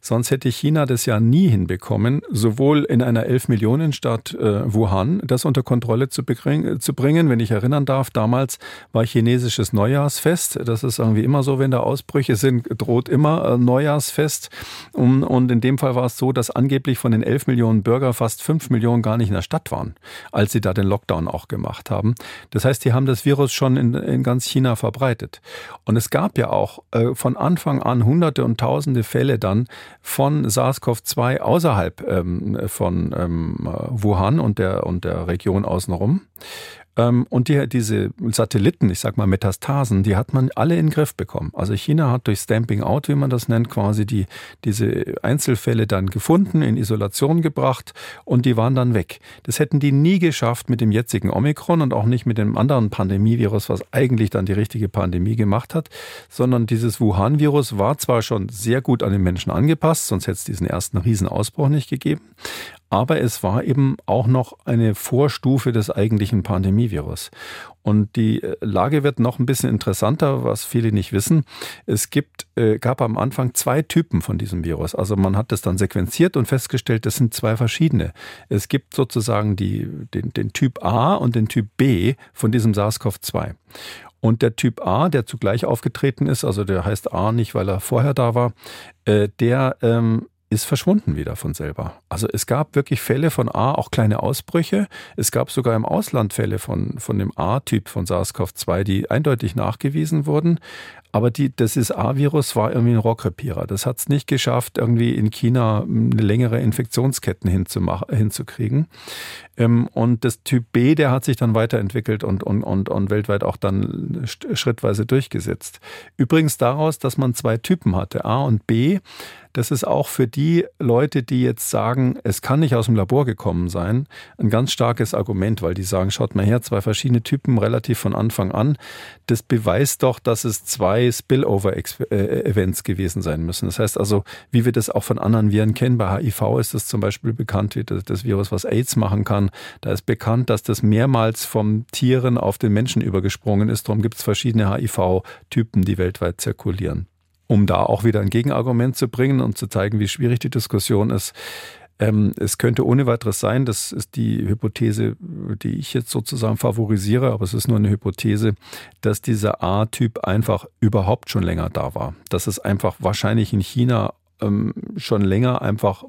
Sonst hätte China das ja nie hinbekommen, sowohl in einer 11 Millionen Stadt äh, Wuhan das unter Kontrolle zu, zu, bringen. Wenn ich erinnern darf, damals war chinesisches Neujahrsfest. Das ist irgendwie immer so, wenn da Ausbrüche sind, droht immer äh, Neujahrsfest. Und, und in dem Fall war es so, dass angeblich von den 11 Millionen Bürger fast 5 Millionen gar nicht in der Stadt waren, als sie da den Lockdown auch gemacht haben. Das heißt, die haben das Virus schon in, in ganz China verbreitet verbreitet. Und es gab ja auch äh, von Anfang an hunderte und tausende Fälle dann von SARS-CoV-2 außerhalb ähm, von ähm, Wuhan und der, und der Region außenrum. Ähm, und die, diese Satelliten, ich sag mal Metastasen, die hat man alle in den Griff bekommen. Also China hat durch Stamping Out, wie man das nennt, quasi die, diese Einzelfälle dann gefunden, in Isolation gebracht und die waren dann weg. Das hätten die nie geschafft mit dem jetzigen Omikron und auch nicht mit dem anderen Pandemievirus, was eigentlich dann die richtige Pandemie gemacht hat, sondern dieses Wuhan-Virus war zwar schon sehr gut an den Menschen angepasst, sonst hätte es diesen ersten Riesenausbruch nicht gegeben, aber es war eben auch noch eine Vorstufe des eigentlichen Pandemievirus. Und die äh, Lage wird noch ein bisschen interessanter, was viele nicht wissen. Es gibt, äh, gab am Anfang zwei Typen von diesem Virus. Also man hat das dann sequenziert und festgestellt, das sind zwei verschiedene. Es gibt sozusagen die, den, den Typ A und den Typ B von diesem SARS-CoV-2. Und der Typ A, der zugleich aufgetreten ist, also der heißt A nicht, weil er vorher da war, äh, der ähm, ist verschwunden wieder von selber. Also es gab wirklich Fälle von A, auch kleine Ausbrüche. Es gab sogar im Ausland Fälle von, von dem A-Typ von SARS-CoV-2, die eindeutig nachgewiesen wurden. Aber die, das ist A-Virus war irgendwie ein Rohrkrepierer. Das hat es nicht geschafft, irgendwie in China eine längere Infektionsketten hinzukriegen. Ähm, und das Typ B, der hat sich dann weiterentwickelt und, und, und, und weltweit auch dann schrittweise durchgesetzt. Übrigens daraus, dass man zwei Typen hatte, A und B, das ist auch für die Leute, die jetzt sagen, es kann nicht aus dem Labor gekommen sein, ein ganz starkes Argument, weil die sagen, schaut mal her, zwei verschiedene Typen relativ von Anfang an. Das beweist doch, dass es zwei Spillover-Events gewesen sein müssen. Das heißt also, wie wir das auch von anderen Viren kennen, bei HIV ist das zum Beispiel bekannt, wie das Virus, was AIDS machen kann. Da ist bekannt, dass das mehrmals vom Tieren auf den Menschen übergesprungen ist. Darum gibt es verschiedene HIV-Typen, die weltweit zirkulieren um da auch wieder ein Gegenargument zu bringen und zu zeigen, wie schwierig die Diskussion ist. Ähm, es könnte ohne weiteres sein, das ist die Hypothese, die ich jetzt sozusagen favorisiere, aber es ist nur eine Hypothese, dass dieser A-Typ einfach überhaupt schon länger da war. Dass es einfach wahrscheinlich in China ähm, schon länger einfach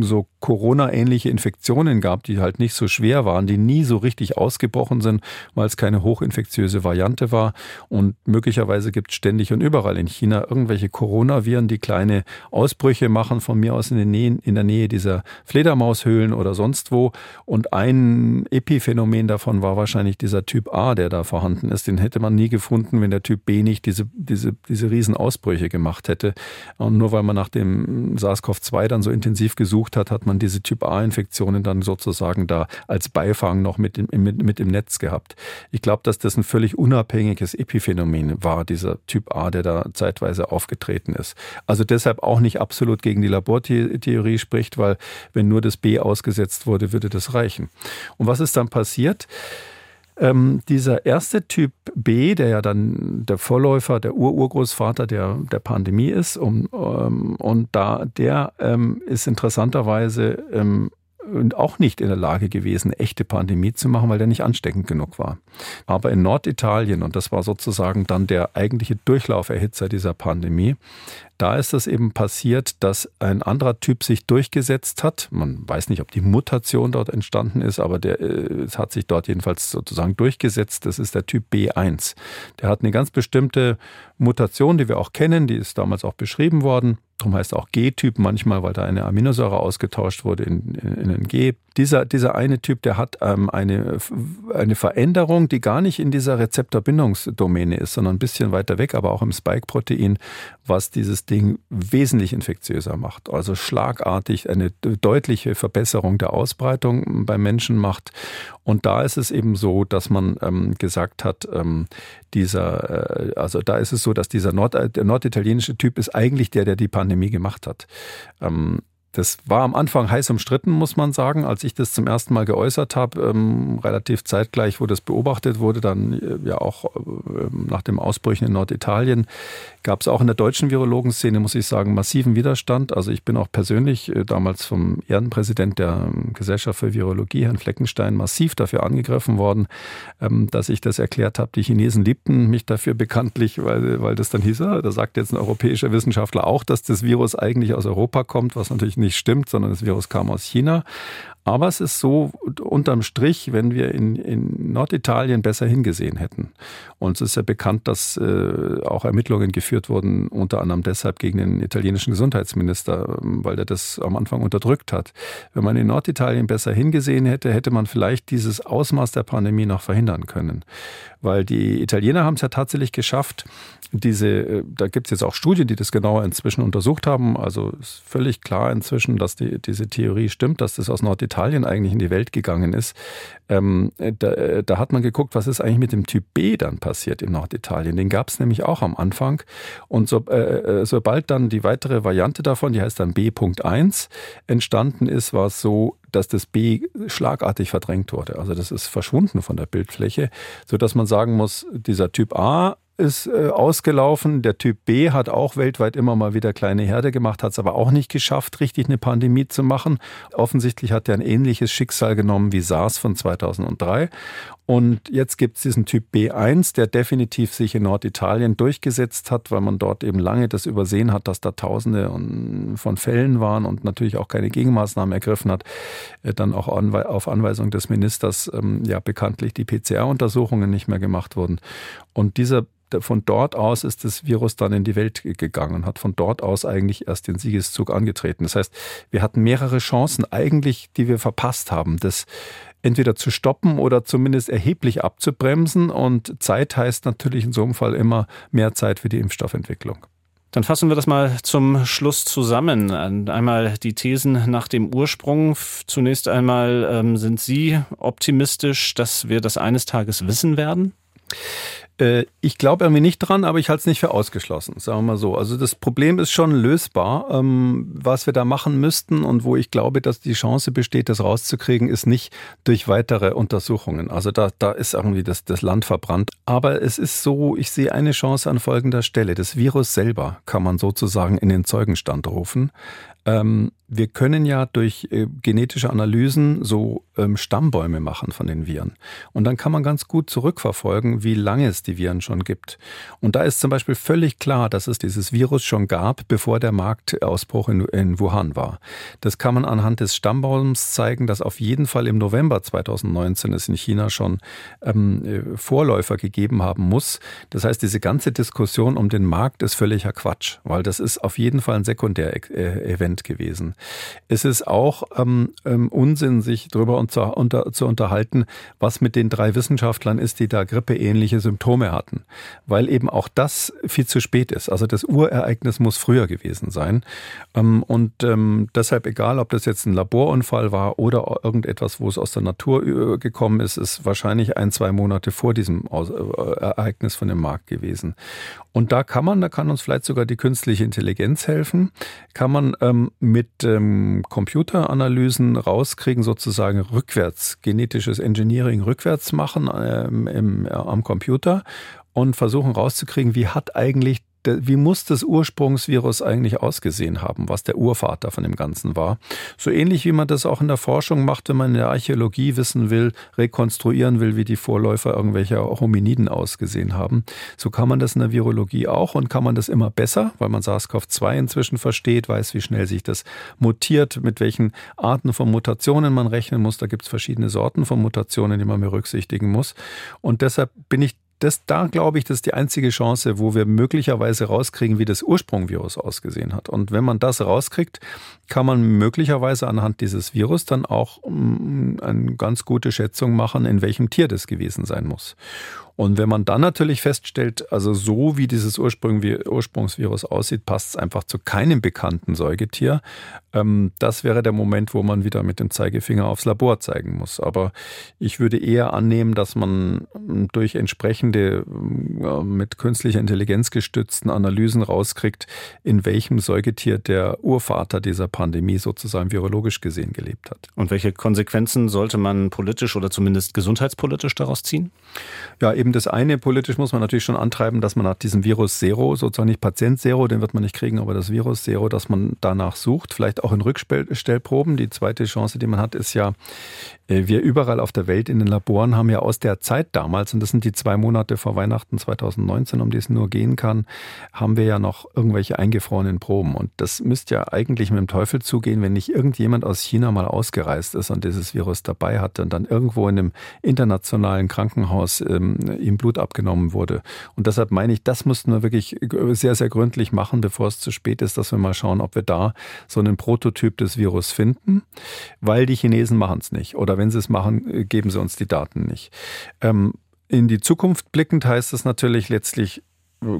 so Corona-ähnliche Infektionen gab, die halt nicht so schwer waren, die nie so richtig ausgebrochen sind, weil es keine hochinfektiöse Variante war. Und möglicherweise gibt es ständig und überall in China irgendwelche Coronaviren, die kleine Ausbrüche machen, von mir aus in der Nähe, in der Nähe dieser Fledermaushöhlen oder sonst wo. Und ein Epiphänomen davon war wahrscheinlich dieser Typ A, der da vorhanden ist. Den hätte man nie gefunden, wenn der Typ B nicht diese, diese, diese Riesenausbrüche gemacht hätte. Und nur weil man nach dem dem SARS-CoV-2 dann so intensiv gesucht hat, hat man diese Typ-A-Infektionen dann sozusagen da als Beifang noch mit, mit, mit im Netz gehabt. Ich glaube, dass das ein völlig unabhängiges Epiphänomen war, dieser Typ A, der da zeitweise aufgetreten ist. Also deshalb auch nicht absolut gegen die Labortheorie spricht, weil wenn nur das B ausgesetzt wurde, würde das reichen. Und was ist dann passiert? Ähm, dieser erste Typ B, der ja dann der Vorläufer, der Ururgroßvater der, der Pandemie ist, um, ähm, und da der ähm, ist interessanterweise ähm, auch nicht in der Lage gewesen, echte Pandemie zu machen, weil der nicht ansteckend genug war. Aber in Norditalien, und das war sozusagen dann der eigentliche Durchlauferhitzer dieser Pandemie, da ist es eben passiert, dass ein anderer Typ sich durchgesetzt hat. Man weiß nicht, ob die Mutation dort entstanden ist, aber der äh, es hat sich dort jedenfalls sozusagen durchgesetzt. Das ist der Typ B1. Der hat eine ganz bestimmte Mutation, die wir auch kennen, die ist damals auch beschrieben worden. Darum heißt auch G-Typ manchmal, weil da eine Aminosäure ausgetauscht wurde in, in, in ein G. Dieser, dieser eine Typ, der hat ähm, eine, eine Veränderung, die gar nicht in dieser Rezeptorbindungsdomäne ist, sondern ein bisschen weiter weg, aber auch im Spike-Protein, was dieses Ding wesentlich infektiöser macht. Also schlagartig eine deutliche Verbesserung der Ausbreitung beim Menschen macht. Und da ist es eben so, dass man ähm, gesagt hat, ähm, dieser, äh, also da ist es so, dass dieser Nord, der norditalienische Typ ist eigentlich der, der die Pandemie gemacht hat. Ähm, das war am Anfang heiß umstritten, muss man sagen, als ich das zum ersten Mal geäußert habe, ähm, relativ zeitgleich, wo das beobachtet wurde, dann äh, ja auch äh, nach dem Ausbrüchen in Norditalien, gab es auch in der deutschen Virologenszene, muss ich sagen, massiven Widerstand. Also ich bin auch persönlich äh, damals vom Ehrenpräsident der ähm, Gesellschaft für Virologie, Herrn Fleckenstein, massiv dafür angegriffen worden, ähm, dass ich das erklärt habe. Die Chinesen liebten mich dafür bekanntlich, weil, weil das dann hieß, ah, da sagt jetzt ein europäischer Wissenschaftler auch, dass das Virus eigentlich aus Europa kommt, was natürlich nicht stimmt, sondern das Virus kam aus China. Aber es ist so, unterm Strich, wenn wir in, in Norditalien besser hingesehen hätten. Und es ist ja bekannt, dass äh, auch Ermittlungen geführt wurden, unter anderem deshalb gegen den italienischen Gesundheitsminister, weil der das am Anfang unterdrückt hat. Wenn man in Norditalien besser hingesehen hätte, hätte man vielleicht dieses Ausmaß der Pandemie noch verhindern können. Weil die Italiener haben es ja tatsächlich geschafft, diese, äh, da gibt es jetzt auch Studien, die das genauer inzwischen untersucht haben. Also ist völlig klar inzwischen, dass die, diese Theorie stimmt, dass das aus Norditalien eigentlich in die Welt gegangen ist. Ähm, da, da, hat man geguckt, was ist eigentlich mit dem Typ B dann passiert in Norditalien. Den gab es nämlich auch am Anfang. Und so, äh, äh, sobald dann die weitere Variante davon, die heißt dann B.1, entstanden ist, war es so, dass das B schlagartig verdrängt wurde. Also das ist verschwunden von der Bildfläche, so dass man sagen muss, dieser Typ A ist äh, ausgelaufen. Der Typ B hat auch weltweit immer mal wieder kleine Herde gemacht, hat es aber auch nicht geschafft, richtig eine Pandemie zu machen. Offensichtlich hat er ein ähnliches Schicksal genommen wie SARS von 2003. Und jetzt gibt es diesen Typ B1, der definitiv sich in Norditalien durchgesetzt hat, weil man dort eben lange das übersehen hat, dass da Tausende von Fällen waren und natürlich auch keine Gegenmaßnahmen ergriffen hat. Äh, dann auch auf Anweisung des Ministers ähm, ja bekanntlich die PCR-Untersuchungen nicht mehr gemacht wurden. Und dieser von dort aus ist das Virus dann in die Welt gegangen und hat von dort aus eigentlich erst den Siegeszug angetreten. Das heißt, wir hatten mehrere Chancen eigentlich, die wir verpasst haben. Das entweder zu stoppen oder zumindest erheblich abzubremsen. Und Zeit heißt natürlich in so einem Fall immer mehr Zeit für die Impfstoffentwicklung. Dann fassen wir das mal zum Schluss zusammen. Einmal die Thesen nach dem Ursprung. Zunächst einmal ähm, sind Sie optimistisch, dass wir das eines Tages wissen werden? Äh, ich glaube irgendwie nicht dran, aber ich halte es nicht für ausgeschlossen, sagen wir mal so. Also das Problem ist schon lösbar. Ähm, was wir da machen müssten und wo ich glaube, dass die Chance besteht, das rauszukriegen, ist nicht durch weitere Untersuchungen. Also da, da ist irgendwie das, das Land verbrannt. Aber es ist so, ich sehe eine Chance an folgender Stelle. Das Virus selber kann man sozusagen in den Zeugenstand rufen. Ähm, wir können ja durch äh, genetische Analysen so ähm, Stammbäume machen von den Viren. Und dann kann man ganz gut zurückverfolgen, wie lange es die Viren schon gibt. Und da ist zum Beispiel völlig klar, dass es dieses Virus schon gab, bevor der Marktausbruch in, in Wuhan war. Das kann man anhand des Stammbaums zeigen, dass auf jeden Fall im November 2019 es in China schon ähm, äh, Vorläufer gegeben haben muss. Das heißt, diese ganze Diskussion um den Markt ist völliger Quatsch, weil das ist auf jeden Fall ein Sekundärevent gewesen. Es ist auch ähm, ähm, Unsinn, sich darüber unter, unter, zu unterhalten, was mit den drei Wissenschaftlern ist, die da grippeähnliche Symptome hatten. Weil eben auch das viel zu spät ist. Also das Urereignis muss früher gewesen sein. Ähm, und ähm, deshalb, egal ob das jetzt ein Laborunfall war oder irgendetwas, wo es aus der Natur äh, gekommen ist, ist wahrscheinlich ein, zwei Monate vor diesem äh, Ereignis von dem Markt gewesen. Und da kann man, da kann uns vielleicht sogar die künstliche Intelligenz helfen, kann man ähm, mit ähm, Computeranalysen rauskriegen, sozusagen rückwärts, genetisches Engineering rückwärts machen ähm, im, äh, am Computer und versuchen rauszukriegen, wie hat eigentlich wie muss das Ursprungsvirus eigentlich ausgesehen haben, was der Urvater von dem Ganzen war. So ähnlich wie man das auch in der Forschung macht, wenn man in der Archäologie wissen will, rekonstruieren will, wie die Vorläufer irgendwelcher Hominiden ausgesehen haben. So kann man das in der Virologie auch und kann man das immer besser, weil man SARS-CoV-2 inzwischen versteht, weiß, wie schnell sich das mutiert, mit welchen Arten von Mutationen man rechnen muss. Da gibt es verschiedene Sorten von Mutationen, die man berücksichtigen muss. Und deshalb bin ich das, da glaube ich, das ist die einzige Chance, wo wir möglicherweise rauskriegen, wie das Ursprungvirus ausgesehen hat. Und wenn man das rauskriegt, kann man möglicherweise anhand dieses Virus dann auch mm, eine ganz gute Schätzung machen, in welchem Tier das gewesen sein muss. Und wenn man dann natürlich feststellt, also so wie dieses Ursprungsvirus aussieht, passt es einfach zu keinem bekannten Säugetier, ähm, das wäre der Moment, wo man wieder mit dem Zeigefinger aufs Labor zeigen muss. Aber ich würde eher annehmen, dass man ähm, durch entsprechende mit künstlicher Intelligenz gestützten Analysen rauskriegt, in welchem Säugetier der Urvater dieser Pandemie sozusagen virologisch gesehen gelebt hat. Und welche Konsequenzen sollte man politisch oder zumindest gesundheitspolitisch daraus ziehen? Ja, eben das eine, politisch muss man natürlich schon antreiben, dass man nach diesem Virus Zero, sozusagen nicht Patient Zero, den wird man nicht kriegen, aber das Virus Zero, dass man danach sucht, vielleicht auch in Rückstellproben. Die zweite Chance, die man hat, ist ja, äh, wir überall auf der Welt in den Laboren haben ja aus der Zeit damals, und das sind die zwei Monate vor Weihnachten 2019, um die es nur gehen kann, haben wir ja noch irgendwelche eingefrorenen Proben. Und das müsste ja eigentlich mit dem Teufel zugehen, wenn nicht irgendjemand aus China mal ausgereist ist und dieses Virus dabei hatte und dann irgendwo in einem internationalen Krankenhaus ähm, ihm Blut abgenommen wurde. Und deshalb meine ich, das mussten wir wirklich sehr, sehr gründlich machen, bevor es zu spät ist, dass wir mal schauen, ob wir da so einen Prototyp des Virus finden, weil die Chinesen machen es nicht. Oder wenn sie es machen, äh, geben sie uns die Daten nicht. Ähm, in die Zukunft blickend heißt es natürlich letztlich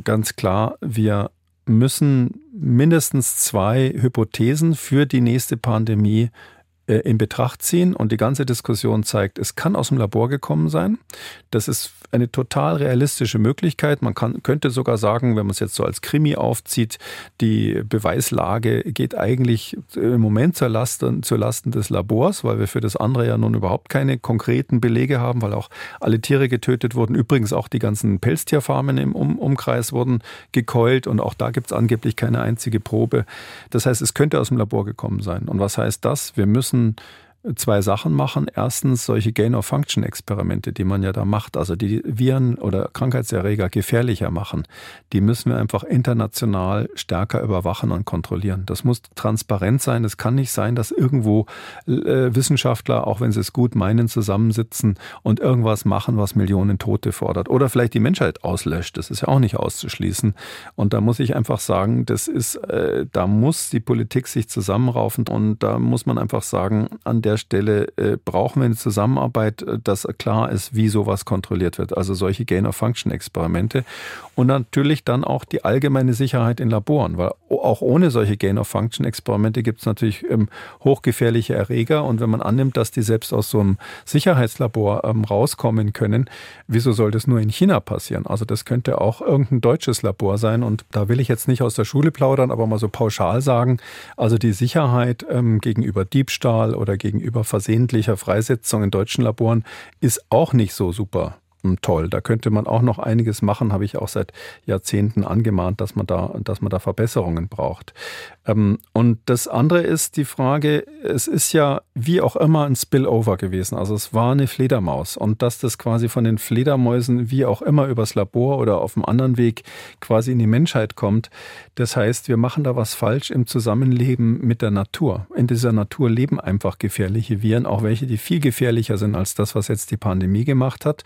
ganz klar, wir müssen mindestens zwei Hypothesen für die nächste Pandemie äh, in Betracht ziehen und die ganze Diskussion zeigt, es kann aus dem Labor gekommen sein. Das ist eine total realistische Möglichkeit. Man kann, könnte sogar sagen, wenn man es jetzt so als Krimi aufzieht, die Beweislage geht eigentlich im Moment zur Lasten, zur Lasten des Labors, weil wir für das andere ja nun überhaupt keine konkreten Belege haben, weil auch alle Tiere getötet wurden. Übrigens auch die ganzen Pelztierfarmen im um Umkreis wurden gekeult und auch da gibt es angeblich keine einzige Probe. Das heißt, es könnte aus dem Labor gekommen sein. Und was heißt das? Wir müssen zwei Sachen machen. Erstens solche Gain-of-Function-Experimente, die man ja da macht, also die Viren oder Krankheitserreger gefährlicher machen, die müssen wir einfach international stärker überwachen und kontrollieren. Das muss transparent sein. Es kann nicht sein, dass irgendwo äh, Wissenschaftler, auch wenn sie es gut meinen, zusammensitzen und irgendwas machen, was Millionen Tote fordert. Oder vielleicht die Menschheit auslöscht. Das ist ja auch nicht auszuschließen. Und da muss ich einfach sagen, das ist, äh, da muss die Politik sich zusammenraufen und da muss man einfach sagen, an der der Stelle äh, brauchen wir eine Zusammenarbeit, äh, dass klar ist, wie sowas kontrolliert wird. Also solche Gain-of-Function-Experimente. Und natürlich dann auch die allgemeine Sicherheit in Laboren, weil auch ohne solche Gain-of-Function-Experimente gibt es natürlich ähm, hochgefährliche Erreger. Und wenn man annimmt, dass die selbst aus so einem Sicherheitslabor ähm, rauskommen können, wieso soll das nur in China passieren? Also das könnte auch irgendein deutsches Labor sein. Und da will ich jetzt nicht aus der Schule plaudern, aber mal so pauschal sagen, also die Sicherheit ähm, gegenüber Diebstahl oder gegenüber gegenüber versehentlicher Freisetzung in deutschen Laboren ist auch nicht so super toll. Da könnte man auch noch einiges machen, habe ich auch seit Jahrzehnten angemahnt, dass man da, dass man da Verbesserungen braucht. Ähm, und das andere ist die Frage, es ist ja wie auch immer ein Spillover gewesen. Also es war eine Fledermaus und dass das quasi von den Fledermäusen wie auch immer übers Labor oder auf einem anderen Weg quasi in die Menschheit kommt. Das heißt, wir machen da was falsch im Zusammenleben mit der Natur. In dieser Natur leben einfach gefährliche Viren, auch welche, die viel gefährlicher sind als das, was jetzt die Pandemie gemacht hat.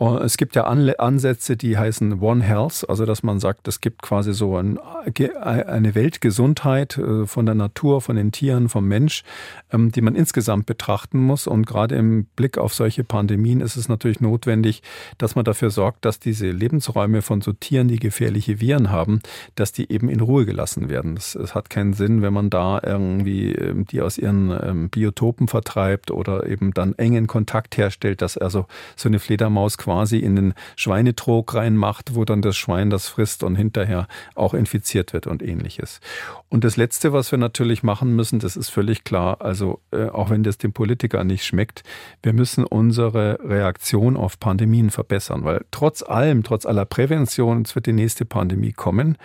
Es gibt ja Ansätze, die heißen One Health, also dass man sagt, es gibt quasi so ein, eine Weltgesundheit äh, von der Natur, von den Tieren, vom Mensch, ähm, die man insgesamt betrachten muss. Und gerade im Blick auf solche Pandemien ist es natürlich notwendig, dass man dafür sorgt, dass diese Lebensräume von so Tieren, die gefährliche Viren haben, dass die eben in Ruhe gelassen werden. Es hat keinen Sinn, wenn man da irgendwie ähm, die aus ihren ähm, Biotopen vertreibt oder eben dann engen Kontakt herstellt, dass also so eine Fledermaus quasi in den Schweinetrog reinmacht, wo dann das Schwein das frisst und hinterher auch infiziert wird und ähnliches. Und das Letzte, was wir natürlich machen müssen, das ist völlig klar, also äh, auch wenn das dem Politiker nicht schmeckt, wir müssen unsere Reaktion auf Pandemien verbessern, weil trotz allem, trotz aller Prävention, es wird die nächste Pandemie kommen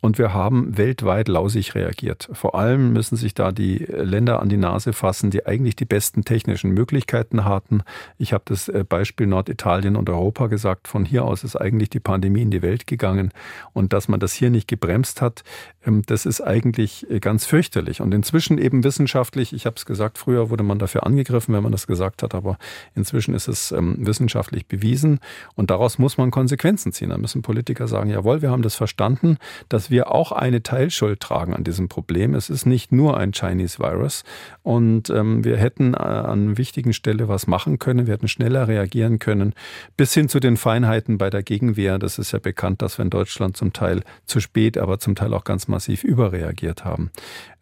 Und wir haben weltweit lausig reagiert. Vor allem müssen sich da die Länder an die Nase fassen, die eigentlich die besten technischen Möglichkeiten hatten. Ich habe das äh, Beispiel Norditalien und Europa gesagt. Von hier aus ist eigentlich die Pandemie in die Welt gegangen. Und dass man das hier nicht gebremst hat, ähm, das ist eigentlich äh, ganz fürchterlich. Und inzwischen eben wissenschaftlich, ich habe es gesagt, früher wurde man dafür angegriffen, wenn man das gesagt hat, aber inzwischen ist es ähm, wissenschaftlich bewiesen. Und daraus muss man Konsequenzen ziehen. Da müssen Politiker sagen, jawohl, wir haben das verstanden, dass wir auch eine Teilschuld tragen an diesem Problem. Es ist nicht nur ein Chinese Virus. Und ähm, wir hätten äh, an wichtigen Stelle was machen können. Wir hätten schneller reagieren können. Bis hin zu den Feinheiten bei der Gegenwehr. Das ist ja bekannt, dass wir in Deutschland zum Teil zu spät, aber zum Teil auch ganz massiv überreagiert haben.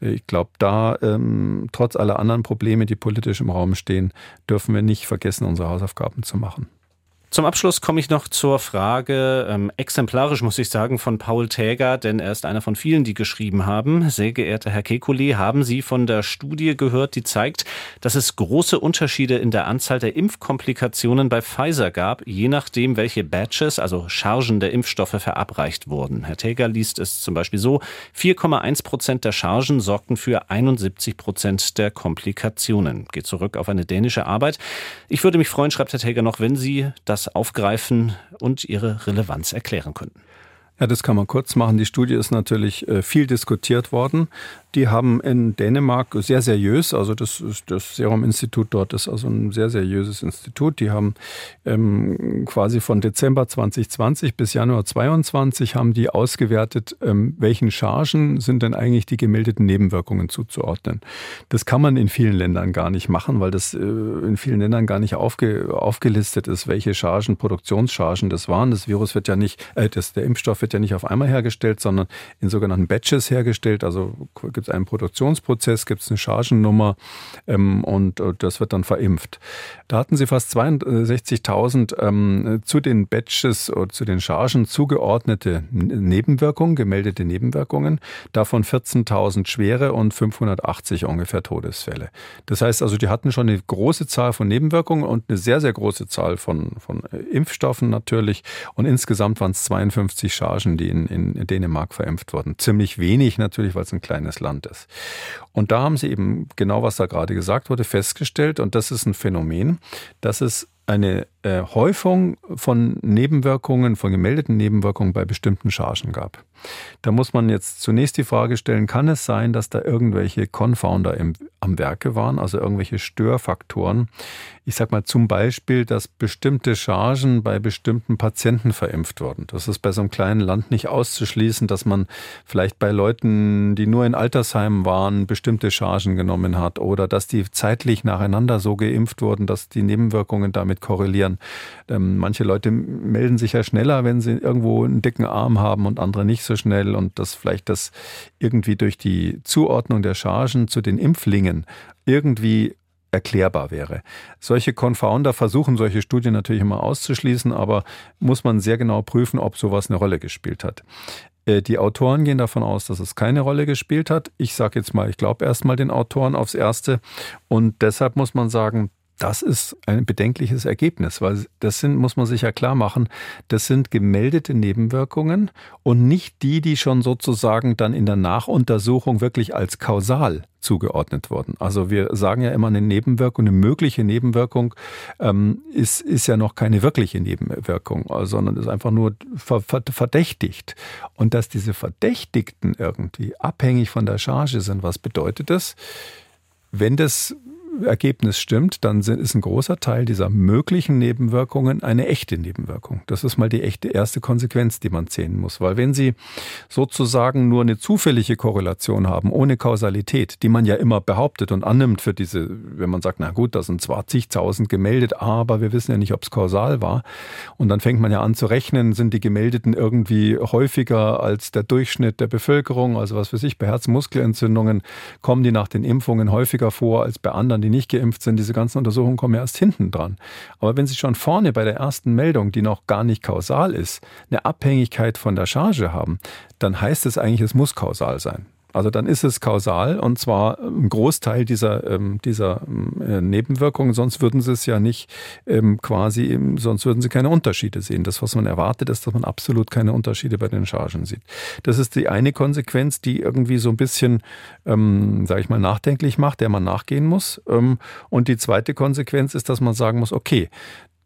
Ich glaube, da, ähm, trotz aller anderen Probleme, die politisch im Raum stehen, dürfen wir nicht vergessen, unsere Hausaufgaben zu machen. Zum Abschluss komme ich noch zur Frage, ähm, exemplarisch muss ich sagen, von Paul Täger, denn er ist einer von vielen, die geschrieben haben. Sehr geehrter Herr Kekulé, haben Sie von der Studie gehört, die zeigt, dass es große Unterschiede in der Anzahl der Impfkomplikationen bei Pfizer gab, je nachdem, welche Batches, also Chargen der Impfstoffe verabreicht wurden. Herr Täger liest es zum Beispiel so, 4,1 Prozent der Chargen sorgten für 71 Prozent der Komplikationen. Geht zurück auf eine dänische Arbeit. Ich würde mich freuen, schreibt Herr Täger noch, wenn Sie das aufgreifen und ihre Relevanz erklären könnten. Ja, das kann man kurz machen. Die Studie ist natürlich äh, viel diskutiert worden. Die haben in Dänemark sehr seriös, also das, das Serum-Institut dort ist also ein sehr seriöses Institut. Die haben ähm, quasi von Dezember 2020 bis Januar 2022 haben die ausgewertet, ähm, welchen Chargen sind denn eigentlich die gemeldeten Nebenwirkungen zuzuordnen. Das kann man in vielen Ländern gar nicht machen, weil das äh, in vielen Ländern gar nicht aufge, aufgelistet ist, welche Chargen, Produktionschargen das waren. Das Virus wird ja nicht, äh, das, der Impfstoff wird ja nicht auf einmal hergestellt, sondern in sogenannten Batches hergestellt. Also gibt gibt es einen Produktionsprozess, gibt es eine Chargennummer ähm, und äh, das wird dann verimpft. Da hatten sie fast 62.000 ähm, zu den Batches oder zu den Chargen zugeordnete Nebenwirkungen, gemeldete Nebenwirkungen, davon 14.000 schwere und 580 ungefähr Todesfälle. Das heißt also, die hatten schon eine große Zahl von Nebenwirkungen und eine sehr, sehr große Zahl von, von äh, Impfstoffen natürlich. Und insgesamt waren es 52 Chargen, die in, in Dänemark verimpft wurden. Ziemlich wenig natürlich, weil es ein kleines Land Land ist. Und da haben sie eben genau, was da gerade gesagt wurde, festgestellt, und das ist ein Phänomen, dass es eine äh, Häufung von Nebenwirkungen, von gemeldeten Nebenwirkungen bei bestimmten Chargen gab. Da muss man jetzt zunächst die Frage stellen, kann es sein, dass da irgendwelche Confounder im, am Werke waren, also irgendwelche Störfaktoren? Ich sage mal zum Beispiel, dass bestimmte Chargen bei bestimmten Patienten verimpft wurden. Das ist bei so einem kleinen Land nicht auszuschließen, dass man vielleicht bei Leuten, die nur in Altersheimen waren, bestimmte Chargen genommen hat oder dass die zeitlich nacheinander so geimpft wurden, dass die Nebenwirkungen damit korrelieren. Ähm, manche Leute melden sich ja schneller, wenn sie irgendwo einen dicken Arm haben und andere nicht so schnell und dass vielleicht das irgendwie durch die Zuordnung der Chargen zu den Impflingen irgendwie erklärbar wäre. Solche Confounder versuchen solche Studien natürlich immer auszuschließen, aber muss man sehr genau prüfen, ob sowas eine Rolle gespielt hat. Äh, die Autoren gehen davon aus, dass es keine Rolle gespielt hat. Ich sage jetzt mal, ich glaube erstmal den Autoren aufs Erste. Und deshalb muss man sagen, das ist ein bedenkliches Ergebnis, weil das sind, muss man sich ja klar machen, das sind gemeldete Nebenwirkungen und nicht die, die schon sozusagen dann in der Nachuntersuchung wirklich als kausal zugeordnet wurden. Also wir sagen ja immer, eine Nebenwirkung, eine mögliche Nebenwirkung ähm, ist, ist ja noch keine wirkliche Nebenwirkung, sondern ist einfach nur verdächtigt. Und dass diese Verdächtigten irgendwie abhängig von der Charge sind, was bedeutet das? Wenn das Ergebnis stimmt, dann ist ein großer Teil dieser möglichen Nebenwirkungen eine echte Nebenwirkung. Das ist mal die echte erste Konsequenz, die man sehen muss. Weil wenn Sie sozusagen nur eine zufällige Korrelation haben, ohne Kausalität, die man ja immer behauptet und annimmt für diese, wenn man sagt, na gut, da sind zwar zigtausend gemeldet, aber wir wissen ja nicht, ob es kausal war. Und dann fängt man ja an zu rechnen, sind die Gemeldeten irgendwie häufiger als der Durchschnitt der Bevölkerung, also was für sich bei Herzmuskelentzündungen, kommen die nach den Impfungen häufiger vor als bei anderen, die nicht geimpft sind, diese ganzen Untersuchungen kommen ja erst hinten dran. Aber wenn Sie schon vorne bei der ersten Meldung, die noch gar nicht kausal ist, eine Abhängigkeit von der Charge haben, dann heißt es eigentlich, es muss kausal sein. Also dann ist es kausal und zwar ein Großteil dieser, ähm, dieser äh, Nebenwirkungen, sonst würden sie es ja nicht ähm, quasi, sonst würden sie keine Unterschiede sehen. Das, was man erwartet, ist, dass man absolut keine Unterschiede bei den Chargen sieht. Das ist die eine Konsequenz, die irgendwie so ein bisschen, ähm, sage ich mal, nachdenklich macht, der man nachgehen muss. Ähm, und die zweite Konsequenz ist, dass man sagen muss, okay,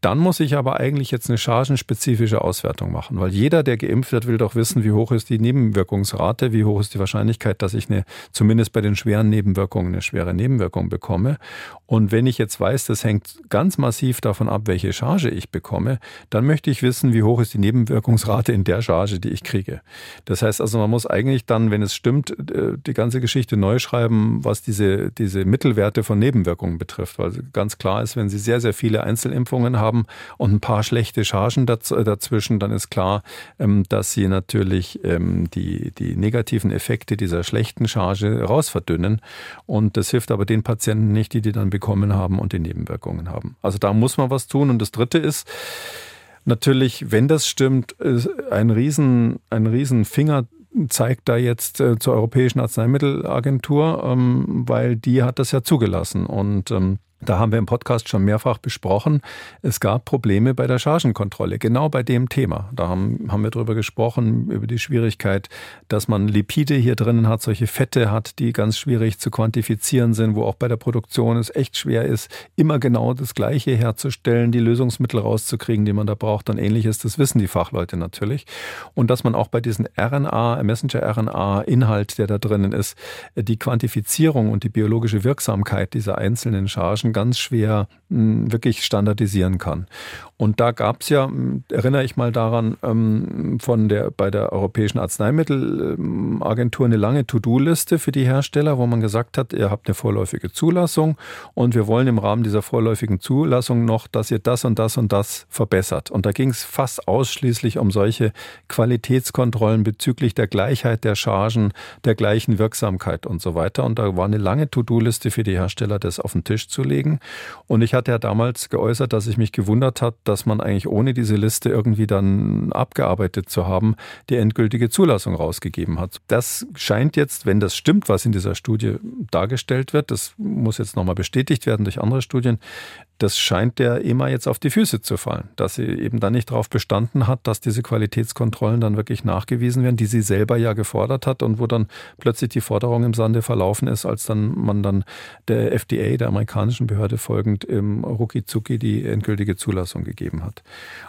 dann muss ich aber eigentlich jetzt eine chargenspezifische Auswertung machen, weil jeder, der geimpft wird, will doch wissen, wie hoch ist die Nebenwirkungsrate, wie hoch ist die Wahrscheinlichkeit, dass ich eine, zumindest bei den schweren Nebenwirkungen, eine schwere Nebenwirkung bekomme. Und wenn ich jetzt weiß, das hängt ganz massiv davon ab, welche Charge ich bekomme, dann möchte ich wissen, wie hoch ist die Nebenwirkungsrate in der Charge, die ich kriege. Das heißt also, man muss eigentlich dann, wenn es stimmt, äh, die ganze Geschichte neu schreiben, was diese, diese Mittelwerte von Nebenwirkungen betrifft, weil ganz klar ist, wenn Sie sehr, sehr viele Einzelimpfungen haben, haben und ein paar schlechte Chargen äh, dazwischen, dann ist klar, ähm, dass sie natürlich ähm, die, die negativen Effekte dieser schlechten Charge rausverdünnen. Und das hilft aber den Patienten nicht, die die dann bekommen haben und die Nebenwirkungen haben. Also da muss man was tun. Und das Dritte ist, natürlich, wenn das stimmt, ein riesen, ein riesen Finger zeigt da jetzt äh, zur Europäischen Arzneimittelagentur, ähm, weil die hat das ja zugelassen. Und da haben wir im Podcast schon mehrfach besprochen, es gab Probleme bei der Chargenkontrolle, genau bei dem Thema. Da haben, haben wir darüber gesprochen, über die Schwierigkeit, dass man Lipide hier drinnen hat, solche Fette hat, die ganz schwierig zu quantifizieren sind, wo auch bei der Produktion es echt schwer ist, immer genau das Gleiche herzustellen, die Lösungsmittel rauszukriegen, die man da braucht und ähnliches. Das wissen die Fachleute natürlich. Und dass man auch bei diesen RNA, Messenger-RNA-Inhalt, der da drinnen ist, die Quantifizierung und die biologische Wirksamkeit dieser einzelnen Chargen Menschen ganz schwer hm, wirklich standardisieren kann. Und da gab es ja, erinnere ich mal daran, ähm, von der bei der Europäischen Arzneimittelagentur eine lange To-Do-Liste für die Hersteller, wo man gesagt hat, ihr habt eine vorläufige Zulassung und wir wollen im Rahmen dieser vorläufigen Zulassung noch, dass ihr das und das und das verbessert. Und da ging es fast ausschließlich um solche Qualitätskontrollen bezüglich der Gleichheit der Chargen, der gleichen Wirksamkeit und so weiter. Und da war eine lange To-Do-Liste für die Hersteller, das auf den Tisch zu legen. Und ich hatte ja damals geäußert, dass ich mich gewundert habe, dass man eigentlich ohne diese Liste irgendwie dann abgearbeitet zu haben, die endgültige Zulassung rausgegeben hat. Das scheint jetzt, wenn das stimmt, was in dieser Studie dargestellt wird, das muss jetzt nochmal bestätigt werden durch andere Studien, das scheint der EMA jetzt auf die Füße zu fallen, dass sie eben dann nicht darauf bestanden hat, dass diese Qualitätskontrollen dann wirklich nachgewiesen werden, die sie selber ja gefordert hat und wo dann plötzlich die Forderung im Sande verlaufen ist, als dann man dann der FDA, der amerikanischen Behörde folgend, im Rucki Zucki die endgültige Zulassung gegeben hat.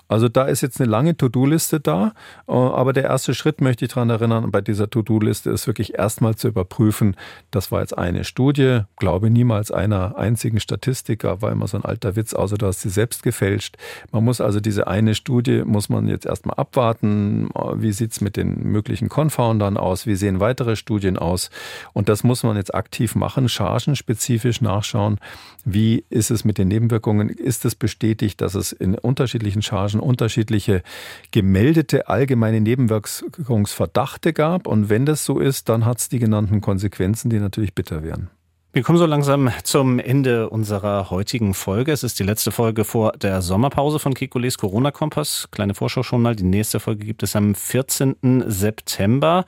Also da ist jetzt eine lange To-Do-Liste da, äh, aber der erste Schritt möchte ich daran erinnern, bei dieser To-Do-Liste ist wirklich erstmal zu überprüfen, das war jetzt eine Studie, glaube niemals einer einzigen Statistiker, war immer so ein alter Witz, außer du hast sie selbst gefälscht. Man muss also diese eine Studie, muss man jetzt erstmal abwarten, wie sieht es mit den möglichen Confoundern aus, wie sehen weitere Studien aus und das muss man jetzt aktiv machen, chargenspezifisch nachschauen, wie ist es mit den Nebenwirkungen, ist es bestätigt, dass es in unterschiedlichen Chargen unterschiedliche gemeldete allgemeine Nebenwirkungsverdachte gab. Und wenn das so ist, dann hat es die genannten Konsequenzen, die natürlich bitter wären. Wir kommen so langsam zum Ende unserer heutigen Folge. Es ist die letzte Folge vor der Sommerpause von Kekules Corona-Kompass. Kleine Vorschau schon mal. Die nächste Folge gibt es am 14. September.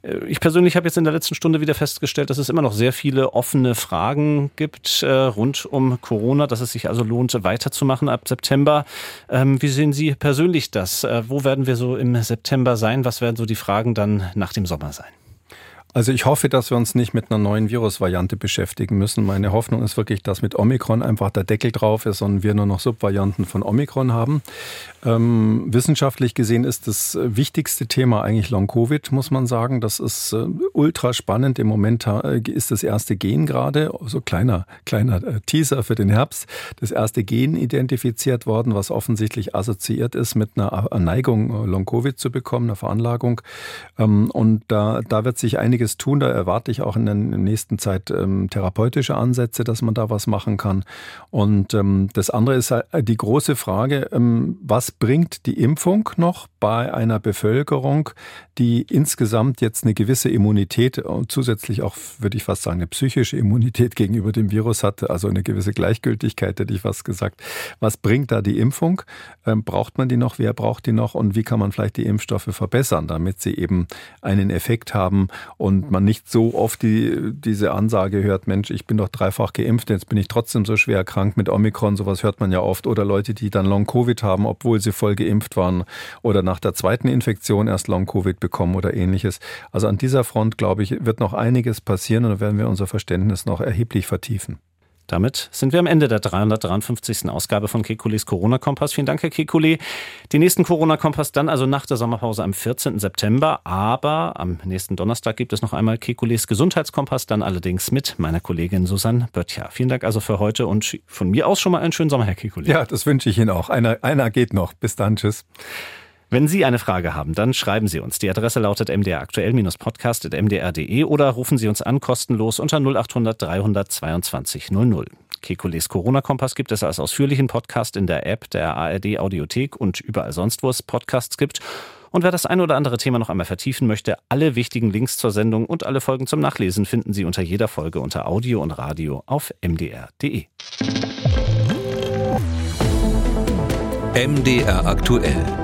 Äh, ich persönlich habe jetzt in der letzten Stunde wieder festgestellt, dass es immer noch sehr viele offene Fragen gibt äh, rund um Corona, dass es sich also lohnt, weiterzumachen ab September. Ähm, wie sehen Sie persönlich das? Äh, wo werden wir so im September sein? Was werden so die Fragen dann nach dem Sommer sein? Also ich hoffe, dass wir uns nicht mit einer neuen Virusvariante beschäftigen müssen. Meine Hoffnung ist wirklich, dass mit Omikron einfach der Deckel drauf ist und wir nur noch Subvarianten von Omikron haben. Ähm, wissenschaftlich gesehen ist das wichtigste Thema eigentlich Long-Covid, muss man sagen. Das ist äh, ultra spannend. Im Moment äh, ist das erste Gen gerade, so also kleiner, kleiner äh, Teaser für den Herbst, das erste Gen identifiziert worden, was offensichtlich assoziiert ist mit einer Neigung, äh, Long-Covid zu bekommen, einer Veranlagung. Ähm, und da, da wird sich einige einiges tun. Da erwarte ich auch in der nächsten Zeit ähm, therapeutische Ansätze, dass man da was machen kann. Und ähm, das andere ist halt die große Frage, ähm, was bringt die Impfung noch bei einer Bevölkerung, die insgesamt jetzt eine gewisse Immunität und zusätzlich auch, würde ich fast sagen, eine psychische Immunität gegenüber dem Virus hatte, also eine gewisse Gleichgültigkeit, hätte ich fast gesagt. Was bringt da die Impfung? Ähm, braucht man die noch? Wer braucht die noch? Und wie kann man vielleicht die Impfstoffe verbessern, damit sie eben einen Effekt haben und und man nicht so oft die, diese Ansage hört, Mensch, ich bin doch dreifach geimpft, jetzt bin ich trotzdem so schwer krank mit Omikron, sowas hört man ja oft. Oder Leute, die dann Long-Covid haben, obwohl sie voll geimpft waren oder nach der zweiten Infektion erst Long-Covid bekommen oder ähnliches. Also an dieser Front, glaube ich, wird noch einiges passieren und da werden wir unser Verständnis noch erheblich vertiefen. Damit sind wir am Ende der 353. Ausgabe von Kekules Corona-Kompass. Vielen Dank, Herr Kekule. Den nächsten Corona-Kompass dann also nach der Sommerpause am 14. September. Aber am nächsten Donnerstag gibt es noch einmal Kekules Gesundheitskompass, dann allerdings mit meiner Kollegin Susanne Böttcher. Vielen Dank also für heute und von mir aus schon mal einen schönen Sommer, Herr Kekule. Ja, das wünsche ich Ihnen auch. Einer, einer geht noch. Bis dann. Tschüss. Wenn Sie eine Frage haben, dann schreiben Sie uns. Die Adresse lautet mdraktuell-podcast.mdr.de oder rufen Sie uns an kostenlos unter 0800 322 00. Kekules Corona-Kompass gibt es als ausführlichen Podcast in der App der ARD Audiothek und überall sonst, wo es Podcasts gibt. Und wer das ein oder andere Thema noch einmal vertiefen möchte, alle wichtigen Links zur Sendung und alle Folgen zum Nachlesen finden Sie unter jeder Folge unter Audio und Radio auf mdr.de. MDR aktuell.